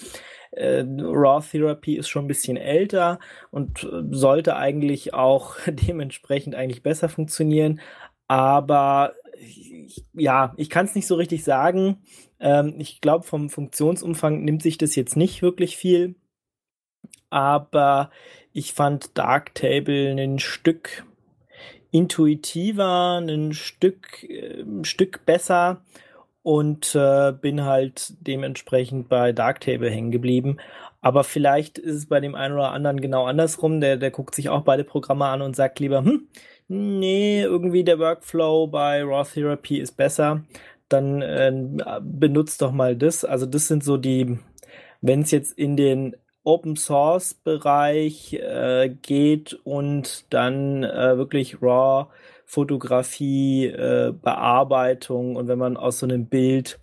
Äh, Raw Therapy ist schon ein bisschen älter und äh, sollte eigentlich auch dementsprechend eigentlich besser funktionieren. Aber ich, ja, ich kann es nicht so richtig sagen. Ähm, ich glaube, vom Funktionsumfang nimmt sich das jetzt nicht wirklich viel aber ich fand Darktable ein Stück intuitiver, ein Stück, ein Stück besser und äh, bin halt dementsprechend bei Darktable hängen geblieben. Aber vielleicht ist es bei dem einen oder anderen genau andersrum. Der, der guckt sich auch beide Programme an und sagt lieber, hm, nee, irgendwie der Workflow bei Raw Therapy ist besser. Dann äh, benutzt doch mal das. Also das sind so die, wenn es jetzt in den Open Source Bereich äh, geht und dann äh, wirklich RAW Fotografie, äh, Bearbeitung und wenn man aus so einem Bild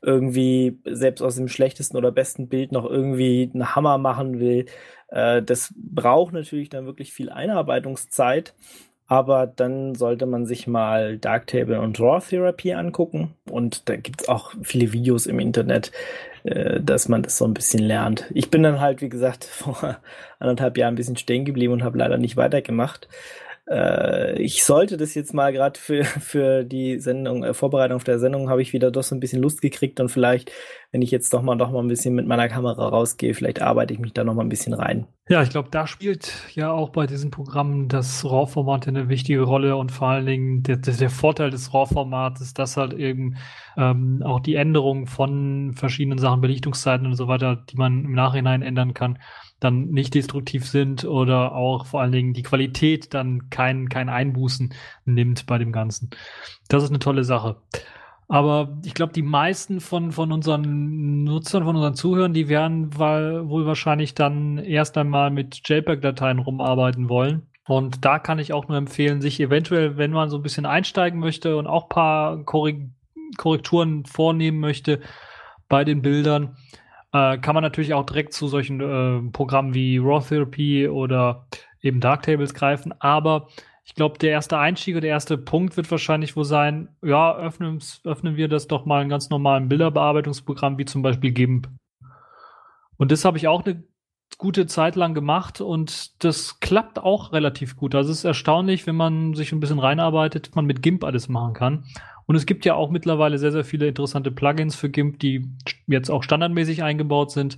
irgendwie selbst aus dem schlechtesten oder besten Bild noch irgendwie einen Hammer machen will, äh, das braucht natürlich dann wirklich viel Einarbeitungszeit. Aber dann sollte man sich mal Darktable und Raw Therapy angucken. Und da gibt es auch viele Videos im Internet, dass man das so ein bisschen lernt. Ich bin dann halt, wie gesagt, vor anderthalb Jahren ein bisschen stehen geblieben und habe leider nicht weitergemacht. Äh, ich sollte das jetzt mal gerade für, für die Sendung, äh, Vorbereitung auf der Sendung, habe ich wieder doch so ein bisschen Lust gekriegt und vielleicht, wenn ich jetzt doch mal doch mal ein bisschen mit meiner Kamera rausgehe, vielleicht arbeite ich mich da noch mal ein bisschen rein. Ja, ich glaube, da spielt ja auch bei diesen Programmen das RAW-Format eine wichtige Rolle und vor allen Dingen der, der Vorteil des RAW-Formats ist, dass halt eben ähm, auch die Änderung von verschiedenen Sachen, Belichtungszeiten und so weiter, die man im Nachhinein ändern kann, dann nicht destruktiv sind oder auch vor allen Dingen die Qualität dann kein, kein Einbußen nimmt bei dem Ganzen. Das ist eine tolle Sache. Aber ich glaube, die meisten von, von unseren Nutzern, von unseren Zuhörern, die werden wohl wahrscheinlich dann erst einmal mit JPEG-Dateien rumarbeiten wollen. Und da kann ich auch nur empfehlen, sich eventuell, wenn man so ein bisschen einsteigen möchte und auch paar Korrekturen vornehmen möchte bei den Bildern, äh, kann man natürlich auch direkt zu solchen äh, Programmen wie Raw Therapy oder eben Darktables greifen. Aber ich glaube, der erste Einstieg oder der erste Punkt wird wahrscheinlich wohl sein, ja, öffnen, öffnen wir das doch mal in ganz normalen Bilderbearbeitungsprogramm wie zum Beispiel GIMP. Und das habe ich auch eine gute Zeit lang gemacht und das klappt auch relativ gut. Also es ist erstaunlich, wenn man sich ein bisschen reinarbeitet, man mit GIMP alles machen kann. Und es gibt ja auch mittlerweile sehr, sehr viele interessante Plugins für GIMP, die jetzt auch standardmäßig eingebaut sind,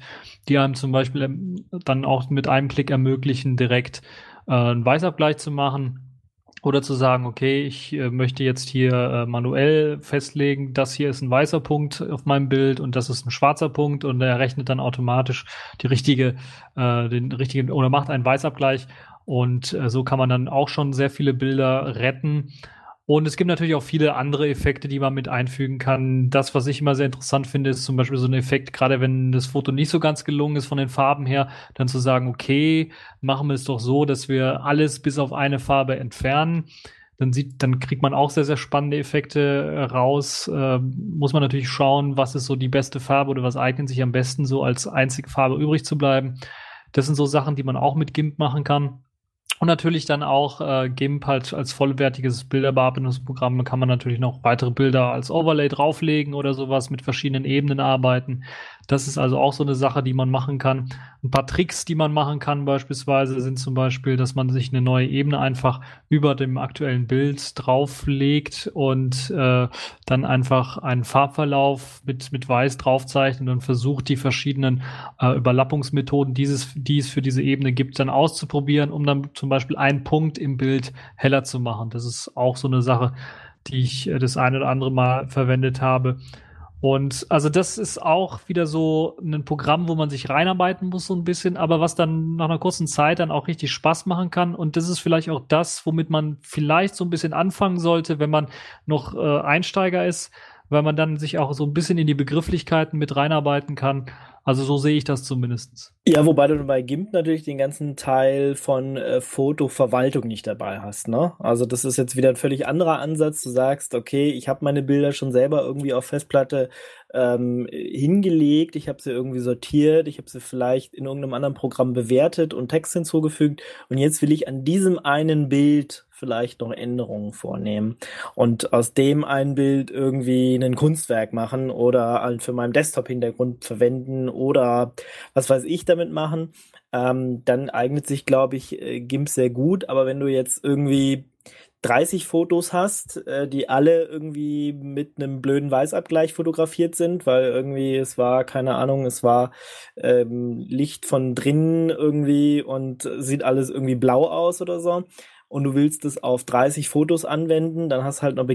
die einem zum Beispiel ähm, dann auch mit einem Klick ermöglichen, direkt äh, einen Weißabgleich zu machen oder zu sagen, okay, ich äh, möchte jetzt hier äh, manuell festlegen, das hier ist ein weißer Punkt auf meinem Bild und das ist ein schwarzer Punkt und er rechnet dann automatisch die richtige, äh, den richtigen oder macht einen Weißabgleich und äh, so kann man dann auch schon sehr viele Bilder retten. Und es gibt natürlich auch viele andere Effekte, die man mit einfügen kann. Das, was ich immer sehr interessant finde, ist zum Beispiel so ein Effekt, gerade wenn das Foto nicht so ganz gelungen ist von den Farben her, dann zu sagen, okay, machen wir es doch so, dass wir alles bis auf eine Farbe entfernen. Dann sieht, dann kriegt man auch sehr, sehr spannende Effekte äh, raus. Äh, muss man natürlich schauen, was ist so die beste Farbe oder was eignet sich am besten, so als einzige Farbe übrig zu bleiben. Das sind so Sachen, die man auch mit GIMP machen kann. Und natürlich dann auch äh, GIMP halt als vollwertiges Bilderbearbeitungsprogramm kann man natürlich noch weitere Bilder als Overlay drauflegen oder sowas mit verschiedenen Ebenen arbeiten. Das ist also auch so eine Sache, die man machen kann. Ein paar Tricks, die man machen kann beispielsweise, sind zum Beispiel, dass man sich eine neue Ebene einfach über dem aktuellen Bild drauflegt und äh, dann einfach einen Farbverlauf mit, mit Weiß draufzeichnet und versucht, die verschiedenen äh, Überlappungsmethoden, dieses, die es für diese Ebene gibt, dann auszuprobieren, um dann zum Beispiel einen Punkt im Bild heller zu machen. Das ist auch so eine Sache, die ich äh, das eine oder andere Mal verwendet habe. Und also das ist auch wieder so ein Programm, wo man sich reinarbeiten muss so ein bisschen, aber was dann nach einer kurzen Zeit dann auch richtig Spaß machen kann. Und das ist vielleicht auch das, womit man vielleicht so ein bisschen anfangen sollte, wenn man noch äh, Einsteiger ist, weil man dann sich auch so ein bisschen in die Begrifflichkeiten mit reinarbeiten kann. Also so sehe ich das zumindest. Ja, wobei du bei GIMP natürlich den ganzen Teil von äh, Fotoverwaltung nicht dabei hast. Ne? Also das ist jetzt wieder ein völlig anderer Ansatz. Du sagst, okay, ich habe meine Bilder schon selber irgendwie auf Festplatte ähm, hingelegt, ich habe sie irgendwie sortiert, ich habe sie vielleicht in irgendeinem anderen Programm bewertet und Text hinzugefügt und jetzt will ich an diesem einen Bild vielleicht noch Änderungen vornehmen und aus dem ein Bild irgendwie ein Kunstwerk machen oder halt für meinen Desktop-Hintergrund verwenden oder was weiß ich damit machen, ähm, dann eignet sich, glaube ich, äh, GIMP sehr gut. Aber wenn du jetzt irgendwie 30 Fotos hast, äh, die alle irgendwie mit einem blöden Weißabgleich fotografiert sind, weil irgendwie es war, keine Ahnung, es war ähm, Licht von drinnen irgendwie und sieht alles irgendwie blau aus oder so. Und du willst es auf 30 Fotos anwenden, dann hast du halt noch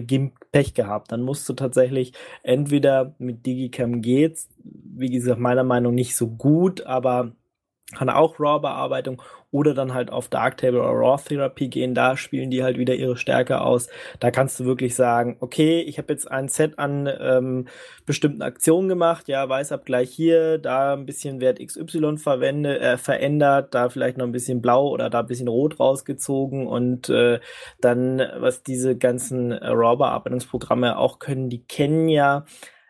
Pech gehabt. Dann musst du tatsächlich entweder mit Digicam geht's, wie gesagt, meiner Meinung nach nicht so gut, aber kann auch RAW-Bearbeitung oder dann halt auf Darktable oder RAW-Therapy gehen. Da spielen die halt wieder ihre Stärke aus. Da kannst du wirklich sagen, okay, ich habe jetzt ein Set an ähm, bestimmten Aktionen gemacht. Ja, Weißabgleich hier, da ein bisschen Wert XY verwende, äh, verändert, da vielleicht noch ein bisschen blau oder da ein bisschen rot rausgezogen und äh, dann, was diese ganzen äh, RAW-Bearbeitungsprogramme auch können, die kennen ja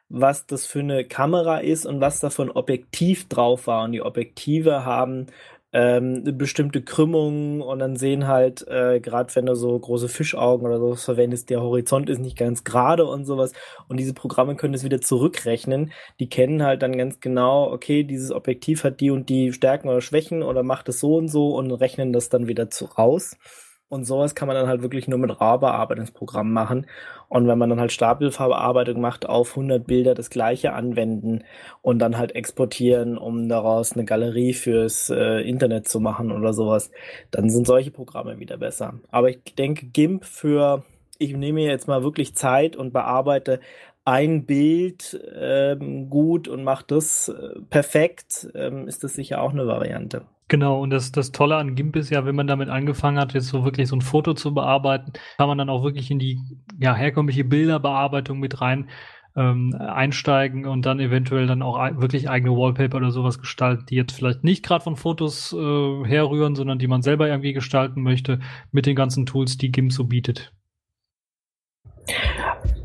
was das für eine Kamera ist und was da für ein Objektiv drauf war. Und die Objektive haben ähm, bestimmte Krümmung und dann sehen halt, äh, gerade wenn du so große Fischaugen oder sowas verwendest, der Horizont ist nicht ganz gerade und sowas. Und diese Programme können das wieder zurückrechnen. Die kennen halt dann ganz genau, okay, dieses Objektiv hat die und die Stärken oder Schwächen oder macht es so und so und rechnen das dann wieder zu raus. Und sowas kann man dann halt wirklich nur mit RAW-Bearbeitungsprogramm machen. Und wenn man dann halt Stapelfarbearbeitung macht, auf 100 Bilder das gleiche anwenden und dann halt exportieren, um daraus eine Galerie fürs äh, Internet zu machen oder sowas, dann sind solche Programme wieder besser. Aber ich denke, GIMP für, ich nehme jetzt mal wirklich Zeit und bearbeite ein Bild ähm, gut und mache das äh, perfekt, ähm, ist das sicher auch eine Variante. Genau, und das, das Tolle an GIMP ist ja, wenn man damit angefangen hat, jetzt so wirklich so ein Foto zu bearbeiten, kann man dann auch wirklich in die ja, herkömmliche Bilderbearbeitung mit rein ähm, einsteigen und dann eventuell dann auch wirklich eigene Wallpaper oder sowas gestalten, die jetzt vielleicht nicht gerade von Fotos äh, herrühren, sondern die man selber irgendwie gestalten möchte mit den ganzen Tools, die GIMP so bietet.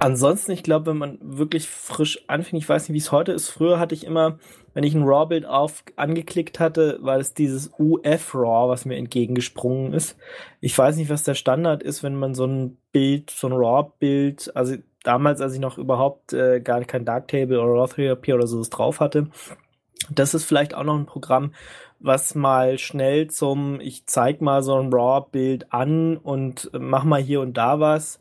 Ansonsten, ich glaube, wenn man wirklich frisch anfängt, ich weiß nicht, wie es heute ist. Früher hatte ich immer, wenn ich ein RAW-Bild auf angeklickt hatte, war es dieses UF-RAW, was mir entgegengesprungen ist. Ich weiß nicht, was der Standard ist, wenn man so ein Bild, so ein RAW-Bild, also damals, als ich noch überhaupt äh, gar kein Darktable oder RAW-Therapy oder sowas drauf hatte, Das ist vielleicht auch noch ein Programm, was mal schnell zum, ich zeig mal so ein RAW-Bild an und mach mal hier und da was.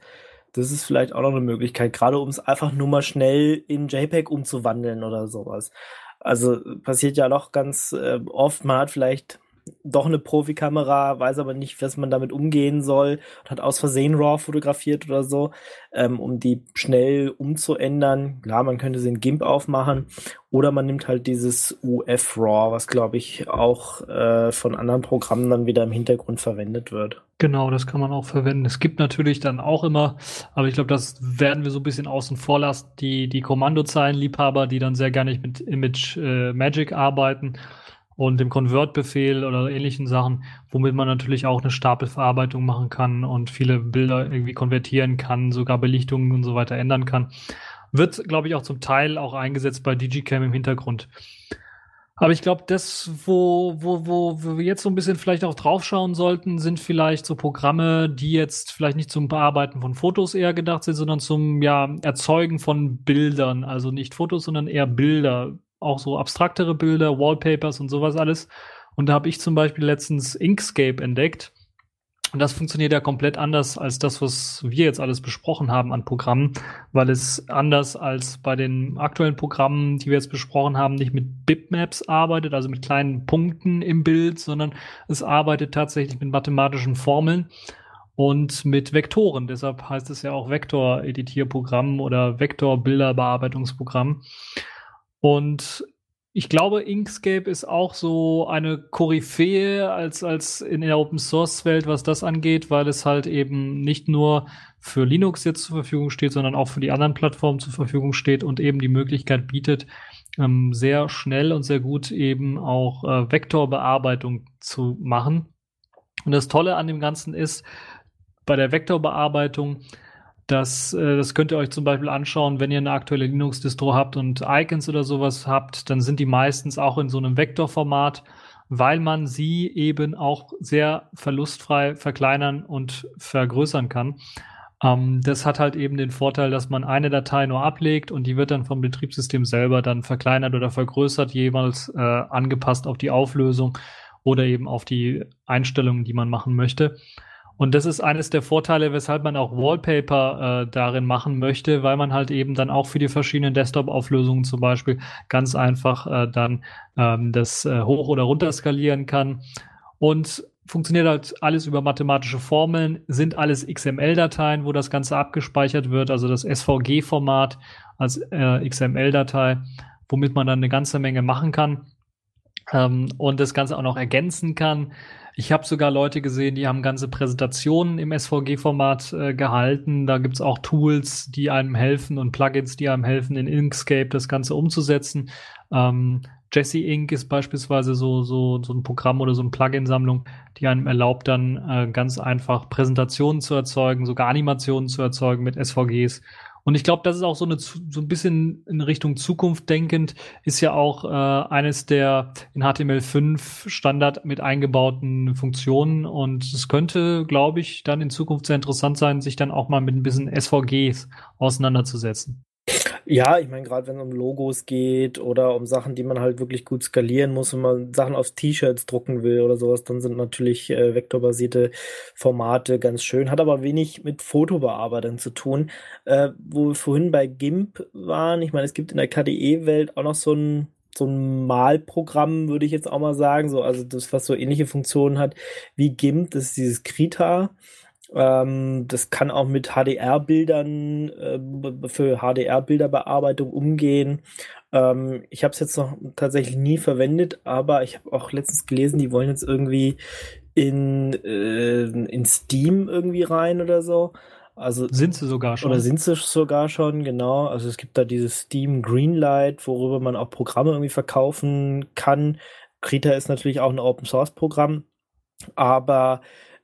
Das ist vielleicht auch noch eine Möglichkeit, gerade um es einfach nur mal schnell in JPEG umzuwandeln oder sowas. Also passiert ja doch ganz äh, oft, man hat vielleicht doch eine Profikamera, weiß aber nicht, was man damit umgehen soll und hat aus Versehen RAW fotografiert oder so, ähm, um die schnell umzuändern. Klar, man könnte sie in GIMP aufmachen oder man nimmt halt dieses UF RAW, was glaube ich auch äh, von anderen Programmen dann wieder im Hintergrund verwendet wird. Genau, das kann man auch verwenden. Es gibt natürlich dann auch immer, aber ich glaube, das werden wir so ein bisschen außen vor lassen, die, die Kommandozeilenliebhaber, die dann sehr gerne mit Image äh, Magic arbeiten und dem Convert-Befehl oder ähnlichen Sachen, womit man natürlich auch eine Stapelverarbeitung machen kann und viele Bilder irgendwie konvertieren kann, sogar Belichtungen und so weiter ändern kann. Wird, glaube ich, auch zum Teil auch eingesetzt bei Digicam im Hintergrund. Aber ich glaube, das, wo, wo, wo, wir jetzt so ein bisschen vielleicht auch draufschauen sollten, sind vielleicht so Programme, die jetzt vielleicht nicht zum Bearbeiten von Fotos eher gedacht sind, sondern zum ja, Erzeugen von Bildern. Also nicht Fotos, sondern eher Bilder auch so abstraktere Bilder, Wallpapers und sowas alles. Und da habe ich zum Beispiel letztens Inkscape entdeckt. Und das funktioniert ja komplett anders als das, was wir jetzt alles besprochen haben an Programmen, weil es anders als bei den aktuellen Programmen, die wir jetzt besprochen haben, nicht mit Bitmaps arbeitet, also mit kleinen Punkten im Bild, sondern es arbeitet tatsächlich mit mathematischen Formeln und mit Vektoren. Deshalb heißt es ja auch Vektor-Editierprogramm oder Vektor-Bilderbearbeitungsprogramm. Und ich glaube, Inkscape ist auch so eine Koryphäe als, als in der Open Source Welt, was das angeht, weil es halt eben nicht nur für Linux jetzt zur Verfügung steht, sondern auch für die anderen Plattformen zur Verfügung steht und eben die Möglichkeit bietet, ähm, sehr schnell und sehr gut eben auch äh, Vektorbearbeitung zu machen. Und das Tolle an dem Ganzen ist, bei der Vektorbearbeitung, das, äh, das könnt ihr euch zum Beispiel anschauen, wenn ihr eine aktuelle Linux-Distro habt und Icons oder sowas habt, dann sind die meistens auch in so einem Vektorformat, weil man sie eben auch sehr verlustfrei verkleinern und vergrößern kann. Ähm, das hat halt eben den Vorteil, dass man eine Datei nur ablegt und die wird dann vom Betriebssystem selber dann verkleinert oder vergrößert, jeweils äh, angepasst auf die Auflösung oder eben auf die Einstellungen, die man machen möchte. Und das ist eines der Vorteile, weshalb man auch Wallpaper äh, darin machen möchte, weil man halt eben dann auch für die verschiedenen Desktop-Auflösungen zum Beispiel ganz einfach äh, dann ähm, das äh, hoch oder runter skalieren kann. Und funktioniert halt alles über mathematische Formeln, sind alles XML-Dateien, wo das Ganze abgespeichert wird, also das SVG-Format als äh, XML-Datei, womit man dann eine ganze Menge machen kann ähm, und das Ganze auch noch ergänzen kann. Ich habe sogar Leute gesehen, die haben ganze Präsentationen im SVG-Format äh, gehalten. Da gibt's auch Tools, die einem helfen und Plugins, die einem helfen, in Inkscape das Ganze umzusetzen. Ähm, Jesse Ink ist beispielsweise so, so, so ein Programm oder so eine Plugin-Sammlung, die einem erlaubt, dann äh, ganz einfach Präsentationen zu erzeugen, sogar Animationen zu erzeugen mit SVGs und ich glaube, das ist auch so eine so ein bisschen in Richtung Zukunft denkend, ist ja auch äh, eines der in HTML5 Standard mit eingebauten Funktionen. Und es könnte, glaube ich, dann in Zukunft sehr interessant sein, sich dann auch mal mit ein bisschen SVGs auseinanderzusetzen. Ja, ich meine, gerade wenn es um Logos geht oder um Sachen, die man halt wirklich gut skalieren muss, wenn man Sachen auf T-Shirts drucken will oder sowas, dann sind natürlich äh, vektorbasierte Formate ganz schön. Hat aber wenig mit Fotobearbeitung zu tun. Äh, wo wir vorhin bei GIMP waren, ich meine, es gibt in der KDE-Welt auch noch so ein so ein Malprogramm, würde ich jetzt auch mal sagen, so, also das, was so ähnliche Funktionen hat wie GIMP, das ist dieses Krita. Ähm, das kann auch mit HDR-Bildern äh, für HDR-Bilderbearbeitung umgehen. Ähm, ich habe es jetzt noch tatsächlich nie verwendet, aber ich habe auch letztens gelesen, die wollen jetzt irgendwie in, äh, in Steam irgendwie rein oder so. Also sind sie sogar schon. Oder sind sie sogar schon, genau. Also es gibt da dieses Steam Greenlight, worüber man auch Programme irgendwie verkaufen kann. Krita ist natürlich auch ein Open Source Programm, aber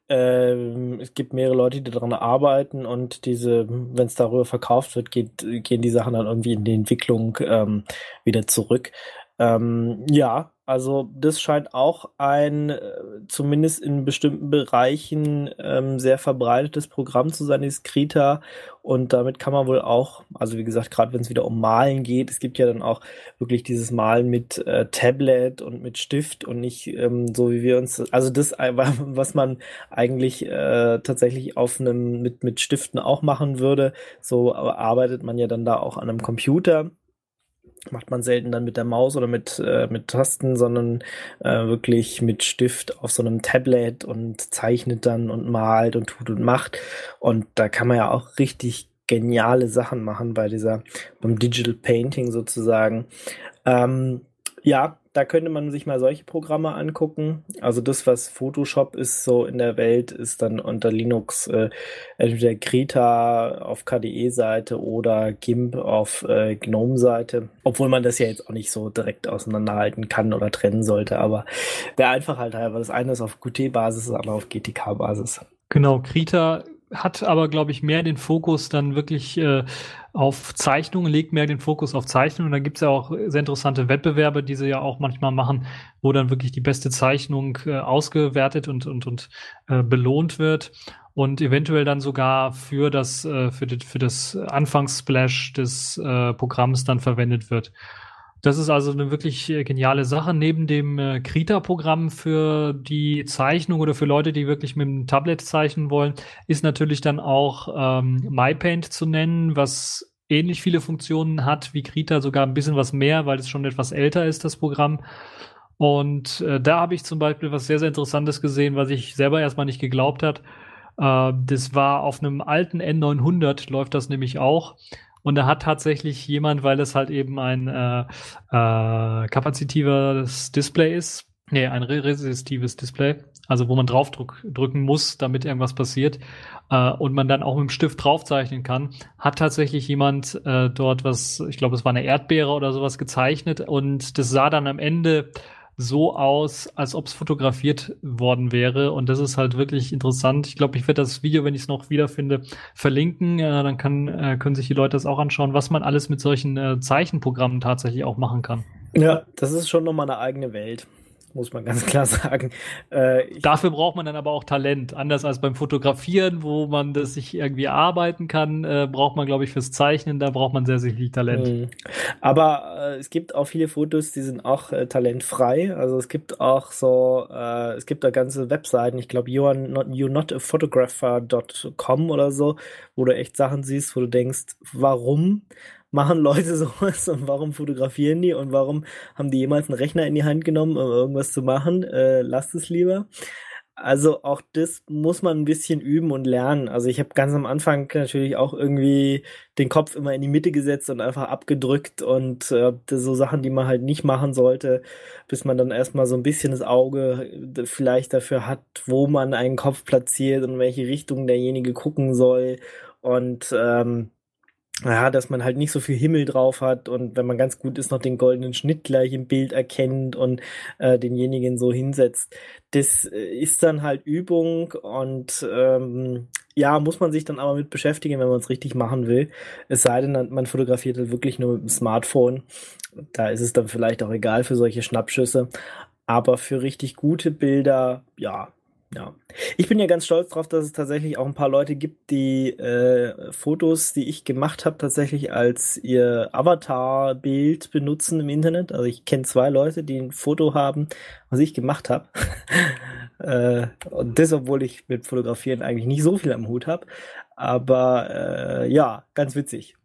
ähm, es gibt mehrere Leute, die daran arbeiten und diese, wenn es darüber verkauft wird, geht, gehen die Sachen dann irgendwie in die Entwicklung ähm, wieder zurück. Ähm, ja, also das scheint auch ein, äh, zumindest in bestimmten Bereichen, ähm, sehr verbreitetes Programm zu sein, dieses Krita. Und damit kann man wohl auch, also wie gesagt, gerade wenn es wieder um Malen geht, es gibt ja dann auch wirklich dieses Malen mit äh, Tablet und mit Stift und nicht ähm, so wie wir uns, also das, was man eigentlich äh, tatsächlich auf einem mit mit Stiften auch machen würde, so arbeitet man ja dann da auch an einem Computer macht man selten dann mit der Maus oder mit, äh, mit Tasten, sondern äh, wirklich mit Stift auf so einem Tablet und zeichnet dann und malt und tut und macht. Und da kann man ja auch richtig geniale Sachen machen bei dieser, beim Digital Painting sozusagen. Ähm, ja, da könnte man sich mal solche Programme angucken. Also das, was Photoshop ist so in der Welt, ist dann unter Linux äh, entweder Krita auf KDE-Seite oder GIMP auf äh, GNOME-Seite. Obwohl man das ja jetzt auch nicht so direkt auseinanderhalten kann oder trennen sollte. Aber der Einfachheit halber, das eine ist auf Qt-Basis, das andere auf GTK-Basis. Genau, Krita hat aber, glaube ich, mehr den Fokus dann wirklich äh, auf Zeichnungen, legt mehr den Fokus auf Zeichnungen. Da gibt es ja auch sehr interessante Wettbewerbe, die sie ja auch manchmal machen, wo dann wirklich die beste Zeichnung äh, ausgewertet und, und, und äh, belohnt wird und eventuell dann sogar für das, äh, für, die, für das Anfangssplash des äh, Programms dann verwendet wird. Das ist also eine wirklich äh, geniale Sache. Neben dem äh, Krita-Programm für die Zeichnung oder für Leute, die wirklich mit dem Tablet zeichnen wollen, ist natürlich dann auch ähm, MyPaint zu nennen, was ähnlich viele Funktionen hat wie Krita, sogar ein bisschen was mehr, weil es schon etwas älter ist, das Programm. Und äh, da habe ich zum Beispiel was sehr, sehr Interessantes gesehen, was ich selber erstmal nicht geglaubt hat. Äh, das war auf einem alten N900, läuft das nämlich auch. Und da hat tatsächlich jemand, weil es halt eben ein äh, äh, kapazitives Display ist, nee, ein resistives Display, also wo man draufdrücken muss, damit irgendwas passiert, äh, und man dann auch mit dem Stift draufzeichnen kann, hat tatsächlich jemand äh, dort was, ich glaube, es war eine Erdbeere oder sowas gezeichnet und das sah dann am Ende so aus, als ob es fotografiert worden wäre. Und das ist halt wirklich interessant. Ich glaube, ich werde das Video, wenn ich es noch wiederfinde, verlinken. Äh, dann kann, äh, können sich die Leute das auch anschauen, was man alles mit solchen äh, Zeichenprogrammen tatsächlich auch machen kann. Ja, das ist schon nochmal eine eigene Welt muss man ganz klar sagen. Äh, Dafür braucht man dann aber auch Talent. Anders als beim Fotografieren, wo man das sich irgendwie arbeiten kann, äh, braucht man, glaube ich, fürs Zeichnen, da braucht man sehr, sehr viel Talent. Mhm. Aber äh, es gibt auch viele Fotos, die sind auch äh, talentfrei. Also es gibt auch so, äh, es gibt da ganze Webseiten, ich glaube, you're not, you're not a photographer.com oder so, wo du echt Sachen siehst, wo du denkst, warum? Machen Leute sowas und warum fotografieren die und warum haben die jemals einen Rechner in die Hand genommen, um irgendwas zu machen? Äh, lasst es lieber. Also auch das muss man ein bisschen üben und lernen. Also ich habe ganz am Anfang natürlich auch irgendwie den Kopf immer in die Mitte gesetzt und einfach abgedrückt und äh, so Sachen, die man halt nicht machen sollte, bis man dann erstmal so ein bisschen das Auge vielleicht dafür hat, wo man einen Kopf platziert und in welche Richtung derjenige gucken soll. Und ähm, ja, dass man halt nicht so viel Himmel drauf hat und wenn man ganz gut ist, noch den goldenen Schnitt gleich im Bild erkennt und äh, denjenigen so hinsetzt. Das äh, ist dann halt Übung und ähm, ja, muss man sich dann aber mit beschäftigen, wenn man es richtig machen will. Es sei denn, man fotografiert halt wirklich nur mit dem Smartphone. Da ist es dann vielleicht auch egal für solche Schnappschüsse. Aber für richtig gute Bilder, ja, ja. Ich bin ja ganz stolz drauf, dass es tatsächlich auch ein paar Leute gibt, die äh, Fotos, die ich gemacht habe, tatsächlich als ihr Avatar-Bild benutzen im Internet. Also ich kenne zwei Leute, die ein Foto haben, was ich gemacht habe. äh, und das, obwohl ich mit Fotografieren eigentlich nicht so viel am Hut habe. Aber äh, ja, ganz witzig.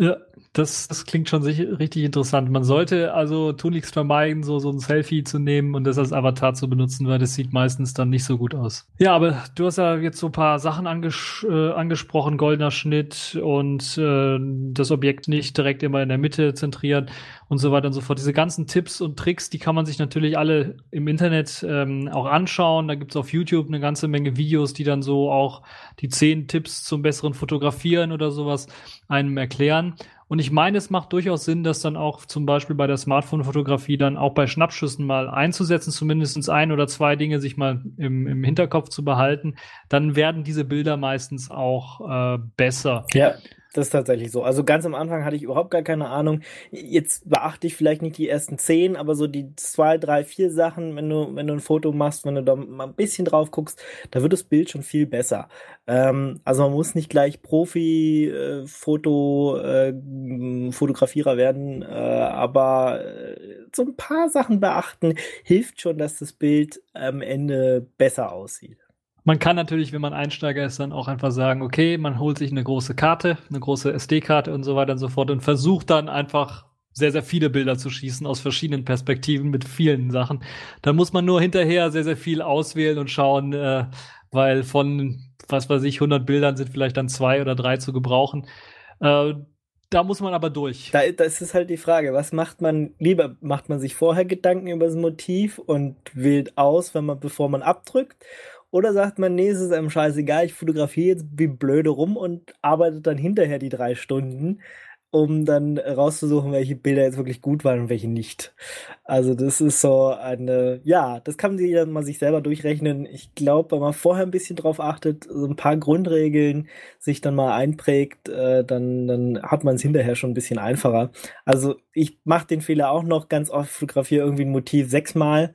Ja, das, das klingt schon richtig interessant. Man sollte also tunlichst vermeiden, so, so ein Selfie zu nehmen und das als Avatar zu benutzen, weil das sieht meistens dann nicht so gut aus. Ja, aber du hast ja jetzt so ein paar Sachen anges äh, angesprochen, goldener Schnitt und äh, das Objekt nicht direkt immer in der Mitte zentrieren und so weiter und so fort. Diese ganzen Tipps und Tricks, die kann man sich natürlich alle im Internet ähm, auch anschauen. Da gibt's auf YouTube eine ganze Menge Videos, die dann so auch die zehn Tipps zum besseren Fotografieren oder sowas einem erklären. Und ich meine, es macht durchaus Sinn, das dann auch zum Beispiel bei der Smartphone-Fotografie dann auch bei Schnappschüssen mal einzusetzen, zumindest ein oder zwei Dinge sich mal im, im Hinterkopf zu behalten. Dann werden diese Bilder meistens auch äh, besser. Ja. Das ist tatsächlich so. Also ganz am Anfang hatte ich überhaupt gar keine Ahnung. Jetzt beachte ich vielleicht nicht die ersten zehn, aber so die zwei, drei, vier Sachen, wenn du, wenn du ein Foto machst, wenn du da mal ein bisschen drauf guckst, da wird das Bild schon viel besser. Ähm, also man muss nicht gleich Profi-Foto, äh, äh, werden, äh, aber äh, so ein paar Sachen beachten hilft schon, dass das Bild am Ende besser aussieht. Man kann natürlich, wenn man Einsteiger ist, dann auch einfach sagen, okay, man holt sich eine große Karte, eine große SD-Karte und so weiter und so fort und versucht dann einfach sehr, sehr viele Bilder zu schießen aus verschiedenen Perspektiven mit vielen Sachen. Da muss man nur hinterher sehr, sehr viel auswählen und schauen, äh, weil von, was weiß ich, 100 Bildern sind vielleicht dann zwei oder drei zu gebrauchen. Äh, da muss man aber durch. Da, das ist halt die Frage, was macht man lieber? Macht man sich vorher Gedanken über das Motiv und wählt aus, wenn man, bevor man abdrückt? Oder sagt man, nee, es ist einem scheißegal, ich fotografiere jetzt wie blöde rum und arbeitet dann hinterher die drei Stunden, um dann rauszusuchen, welche Bilder jetzt wirklich gut waren und welche nicht. Also das ist so eine, ja, das kann sich dann mal sich selber durchrechnen. Ich glaube, wenn man vorher ein bisschen drauf achtet, so ein paar Grundregeln sich dann mal einprägt, äh, dann, dann hat man es hinterher schon ein bisschen einfacher. Also ich mache den Fehler auch noch ganz oft, fotografiere irgendwie ein Motiv sechsmal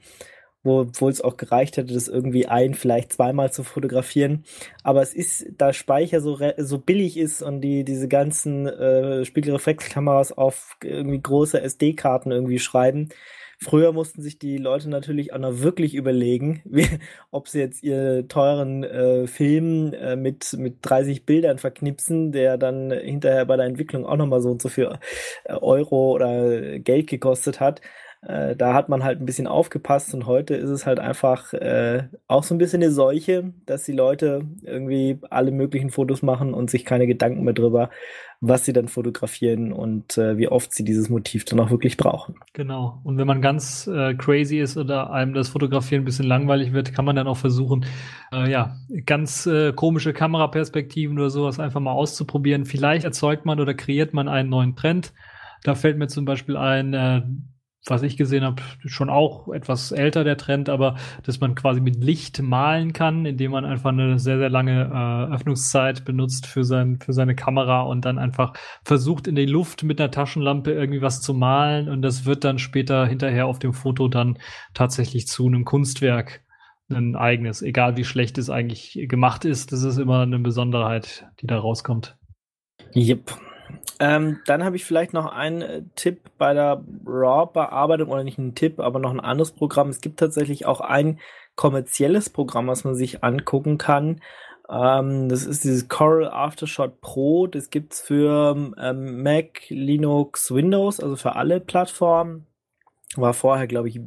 obwohl es auch gereicht hätte, das irgendwie ein, vielleicht zweimal zu fotografieren. Aber es ist, da Speicher so, so billig ist und die diese ganzen äh, Spiegelreflexkameras auf irgendwie große SD-Karten irgendwie schreiben. Früher mussten sich die Leute natürlich auch noch wirklich überlegen, wie, ob sie jetzt ihr teuren äh, Film äh, mit, mit 30 Bildern verknipsen, der dann hinterher bei der Entwicklung auch nochmal so und so viel äh, Euro oder Geld gekostet hat äh, da hat man halt ein bisschen aufgepasst und heute ist es halt einfach äh, auch so ein bisschen eine Seuche, dass die Leute irgendwie alle möglichen Fotos machen und sich keine Gedanken mehr drüber, was sie dann fotografieren und äh, wie oft sie dieses Motiv dann auch wirklich brauchen. Genau. Und wenn man ganz äh, crazy ist oder einem das Fotografieren ein bisschen langweilig wird, kann man dann auch versuchen, äh, ja, ganz komische Kameraperspektiven oder sowas einfach mal auszuprobieren. Vielleicht erzeugt man oder kreiert man einen neuen Trend. Da fällt mir zum Beispiel ein, was ich gesehen habe, schon auch etwas älter der Trend, aber dass man quasi mit Licht malen kann, indem man einfach eine sehr, sehr lange äh, Öffnungszeit benutzt für, sein, für seine Kamera und dann einfach versucht in die Luft mit einer Taschenlampe irgendwie was zu malen und das wird dann später hinterher auf dem Foto dann tatsächlich zu einem Kunstwerk ein eigenes, egal wie schlecht es eigentlich gemacht ist, das ist immer eine Besonderheit, die da rauskommt. Yep. Ähm, dann habe ich vielleicht noch einen äh, Tipp bei der RAW-Bearbeitung oder nicht einen Tipp, aber noch ein anderes Programm. Es gibt tatsächlich auch ein kommerzielles Programm, was man sich angucken kann. Ähm, das ist dieses Coral Aftershot Pro. Das gibt's für ähm, Mac, Linux, Windows, also für alle Plattformen. War vorher, glaube ich,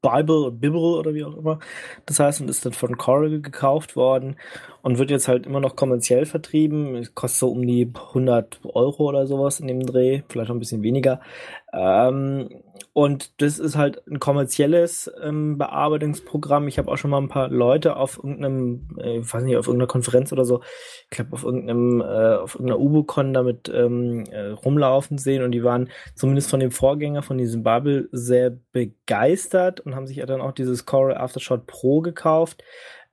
Bible, Bible oder wie auch immer. Das heißt, und ist dann von Coral gekauft worden und wird jetzt halt immer noch kommerziell vertrieben. Kostet so um die 100 Euro oder sowas in dem Dreh, vielleicht auch ein bisschen weniger. Ähm, und das ist halt ein kommerzielles ähm, Bearbeitungsprogramm. Ich habe auch schon mal ein paar Leute auf irgendeinem, äh, ich weiß nicht, auf irgendeiner Konferenz oder so, ich glaube auf irgendeinem, äh, auf irgendeiner Ubocon damit ähm, äh, rumlaufen sehen und die waren zumindest von dem Vorgänger von diesem Bubble sehr begeistert und haben sich ja dann auch dieses Coral Aftershot Pro gekauft.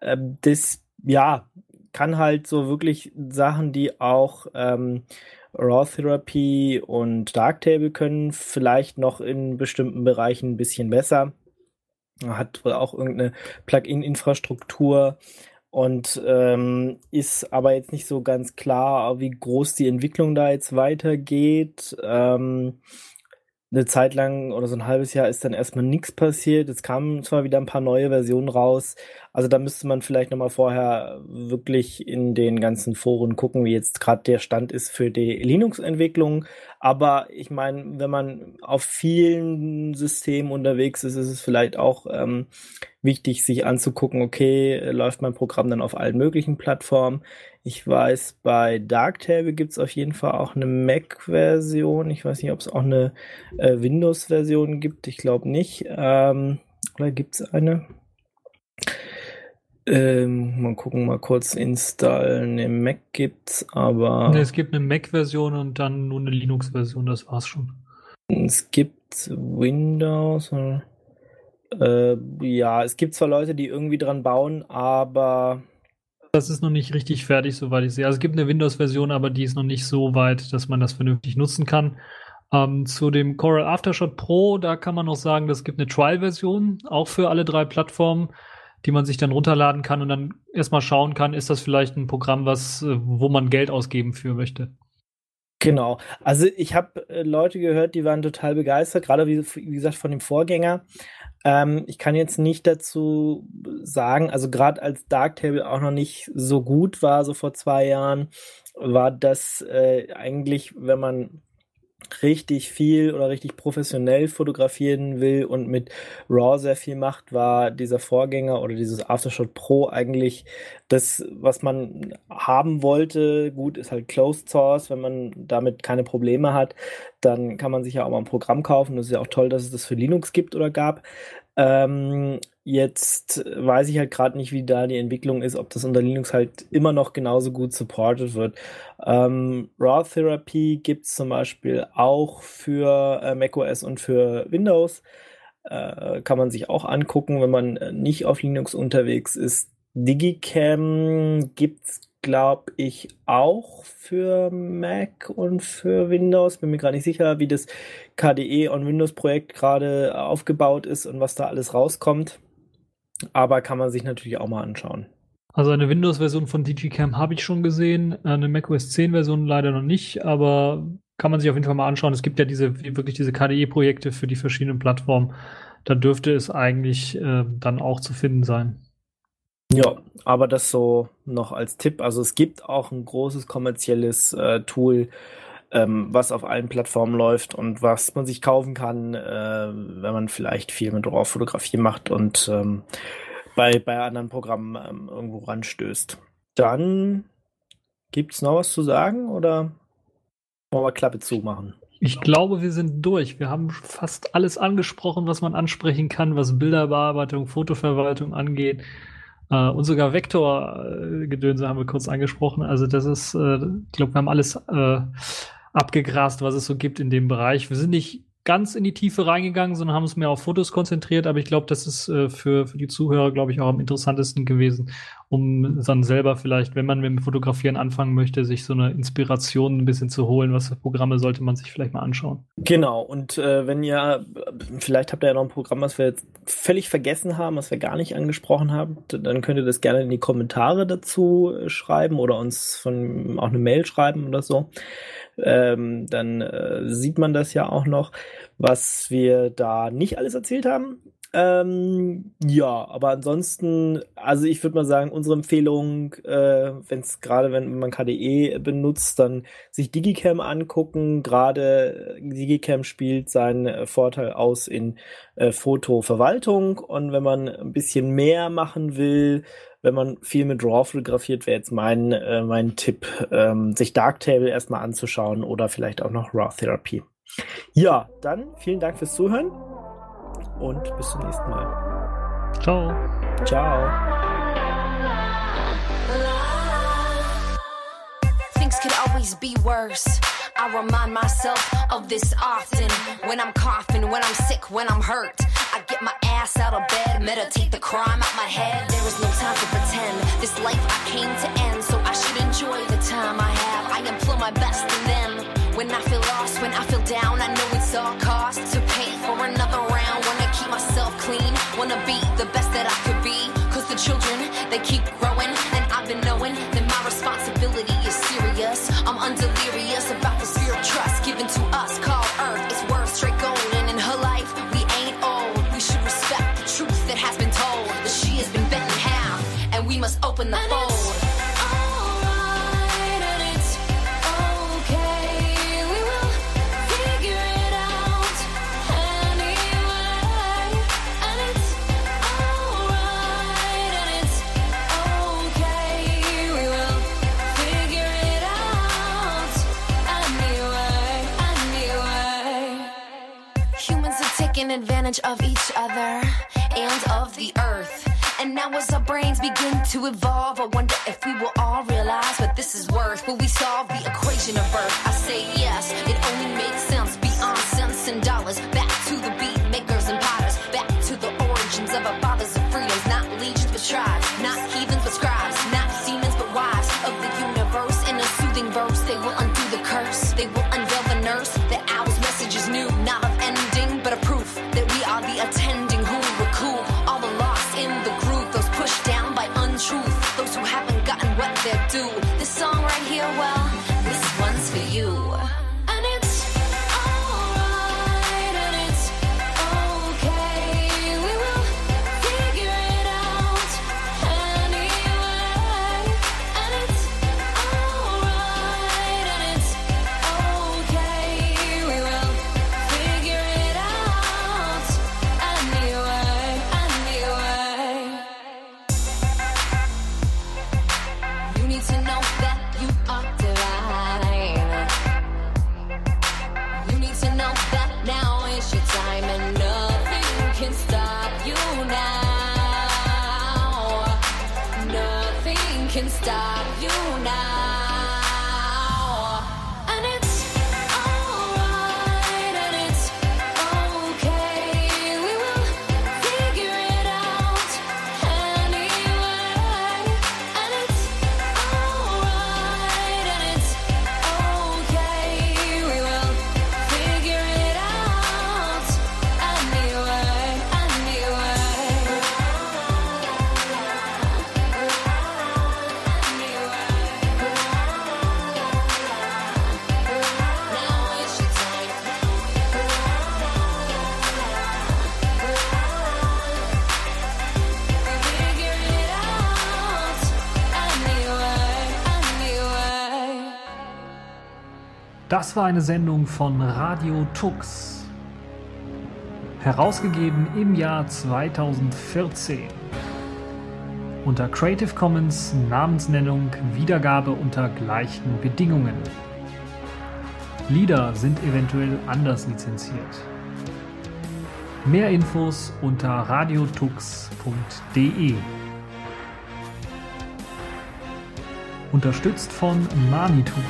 Ähm, das, ja, kann halt so wirklich Sachen, die auch ähm, Raw Therapy und Darktable können vielleicht noch in bestimmten Bereichen ein bisschen besser. Hat wohl auch irgendeine Plugin-Infrastruktur und ähm, ist aber jetzt nicht so ganz klar, wie groß die Entwicklung da jetzt weitergeht. Ähm, eine Zeit lang oder so ein halbes Jahr ist dann erstmal nichts passiert. Es kamen zwar wieder ein paar neue Versionen raus. Also da müsste man vielleicht nochmal vorher wirklich in den ganzen Foren gucken, wie jetzt gerade der Stand ist für die Linux-Entwicklung. Aber ich meine, wenn man auf vielen Systemen unterwegs ist, ist es vielleicht auch ähm, wichtig, sich anzugucken, okay, läuft mein Programm dann auf allen möglichen Plattformen. Ich weiß, bei Darktable gibt es auf jeden Fall auch eine Mac-Version. Ich weiß nicht, ob es auch eine äh, Windows-Version gibt. Ich glaube nicht. Ähm, oder gibt es eine? Ähm, mal gucken, mal kurz installen. Eine Mac gibt's, aber. Nee, es gibt eine Mac-Version und dann nur eine Linux-Version, das war's schon. Es gibt Windows. Äh, ja, es gibt zwar Leute, die irgendwie dran bauen, aber Das ist noch nicht richtig fertig, soweit ich sehe. Also es gibt eine Windows-Version, aber die ist noch nicht so weit, dass man das vernünftig nutzen kann. Ähm, zu dem Coral Aftershot Pro, da kann man noch sagen, es gibt eine Trial-Version, auch für alle drei Plattformen, die man sich dann runterladen kann und dann erstmal schauen kann, ist das vielleicht ein Programm, was, äh, wo man Geld ausgeben für möchte. Genau. Also ich habe äh, Leute gehört, die waren total begeistert, gerade wie, wie gesagt von dem Vorgänger. Ähm, ich kann jetzt nicht dazu sagen, also gerade als Darktable auch noch nicht so gut war, so vor zwei Jahren, war das äh, eigentlich, wenn man richtig viel oder richtig professionell fotografieren will und mit RAW sehr viel macht, war dieser Vorgänger oder dieses Aftershot Pro eigentlich das, was man haben wollte. Gut, ist halt Closed Source. Wenn man damit keine Probleme hat, dann kann man sich ja auch mal ein Programm kaufen. Das ist ja auch toll, dass es das für Linux gibt oder gab. Ähm, jetzt weiß ich halt gerade nicht, wie da die Entwicklung ist, ob das unter Linux halt immer noch genauso gut supported wird. Ähm, Raw Therapy gibt es zum Beispiel auch für äh, macOS und für Windows. Äh, kann man sich auch angucken, wenn man nicht auf Linux unterwegs ist. Digicam gibt's glaube ich, auch für Mac und für Windows. Bin mir gar nicht sicher, wie das KDE on Windows Projekt gerade aufgebaut ist und was da alles rauskommt. Aber kann man sich natürlich auch mal anschauen. Also eine Windows-Version von Digicam habe ich schon gesehen, eine macOS 10-Version leider noch nicht, aber kann man sich auf jeden Fall mal anschauen. Es gibt ja diese wirklich diese KDE-Projekte für die verschiedenen Plattformen. Da dürfte es eigentlich äh, dann auch zu finden sein. Ja, aber das so noch als Tipp. Also es gibt auch ein großes kommerzielles äh, Tool, ähm, was auf allen Plattformen läuft und was man sich kaufen kann, äh, wenn man vielleicht viel mit RAW-Fotografie macht und ähm, bei, bei anderen Programmen ähm, irgendwo ranstößt. Dann gibt's noch was zu sagen oder wollen wir Klappe zumachen? Ich glaube, wir sind durch. Wir haben fast alles angesprochen, was man ansprechen kann, was Bilderbearbeitung, Fotoverwaltung angeht. Uh, und sogar Vektor-Gedönse haben wir kurz angesprochen. Also das ist, äh, ich glaube, wir haben alles äh, abgegrast, was es so gibt in dem Bereich. Wir sind nicht ganz in die Tiefe reingegangen, sondern haben uns mehr auf Fotos konzentriert. Aber ich glaube, das ist äh, für, für die Zuhörer, glaube ich, auch am interessantesten gewesen, um dann selber vielleicht, wenn man mit dem Fotografieren anfangen möchte, sich so eine Inspiration ein bisschen zu holen. Was für Programme sollte man sich vielleicht mal anschauen? Genau. Und äh, wenn ihr, vielleicht habt ihr ja noch ein Programm, was wir jetzt völlig vergessen haben, was wir gar nicht angesprochen haben, dann könnt ihr das gerne in die Kommentare dazu äh, schreiben oder uns von auch eine Mail schreiben oder so ähm, dann äh, sieht man das ja auch noch, was wir da nicht alles erzählt haben. Ähm, ja, aber ansonsten, also ich würde mal sagen, unsere Empfehlung, äh, wenn es gerade, wenn man KDE benutzt, dann sich Digicam angucken. Gerade Digicam spielt seinen äh, Vorteil aus in äh, Fotoverwaltung und wenn man ein bisschen mehr machen will, wenn man viel mit RAW fotografiert, wäre jetzt mein, äh, mein Tipp, ähm, sich Darktable erstmal anzuschauen oder vielleicht auch noch RAW Therapy. Ja, dann vielen Dank fürs Zuhören und bis zum nächsten Mal. Ciao. Ciao. Things could always be worse. I remind myself of this often. When I'm coughing, when I'm sick, when I'm hurt. I get my ass out of bed, meditate the crime out my head. There is no time to pretend. This life I came to end, so I should enjoy the time I have. I employ my best in them. When I feel lost, when I feel down, I know it's all cost to pay for another round. Wanna keep myself clean, wanna be the best that I could be. Cause the children, they keep growing, of each other and of the earth. And now as our brains begin to evolve, I wonder if we will all realize what this is worth. Will we solve the equation of birth? Das war eine Sendung von Radio Tux. Herausgegeben im Jahr 2014. Unter Creative Commons Namensnennung Wiedergabe unter gleichen Bedingungen. Lieder sind eventuell anders lizenziert. Mehr Infos unter radiotux.de. Unterstützt von Manitou.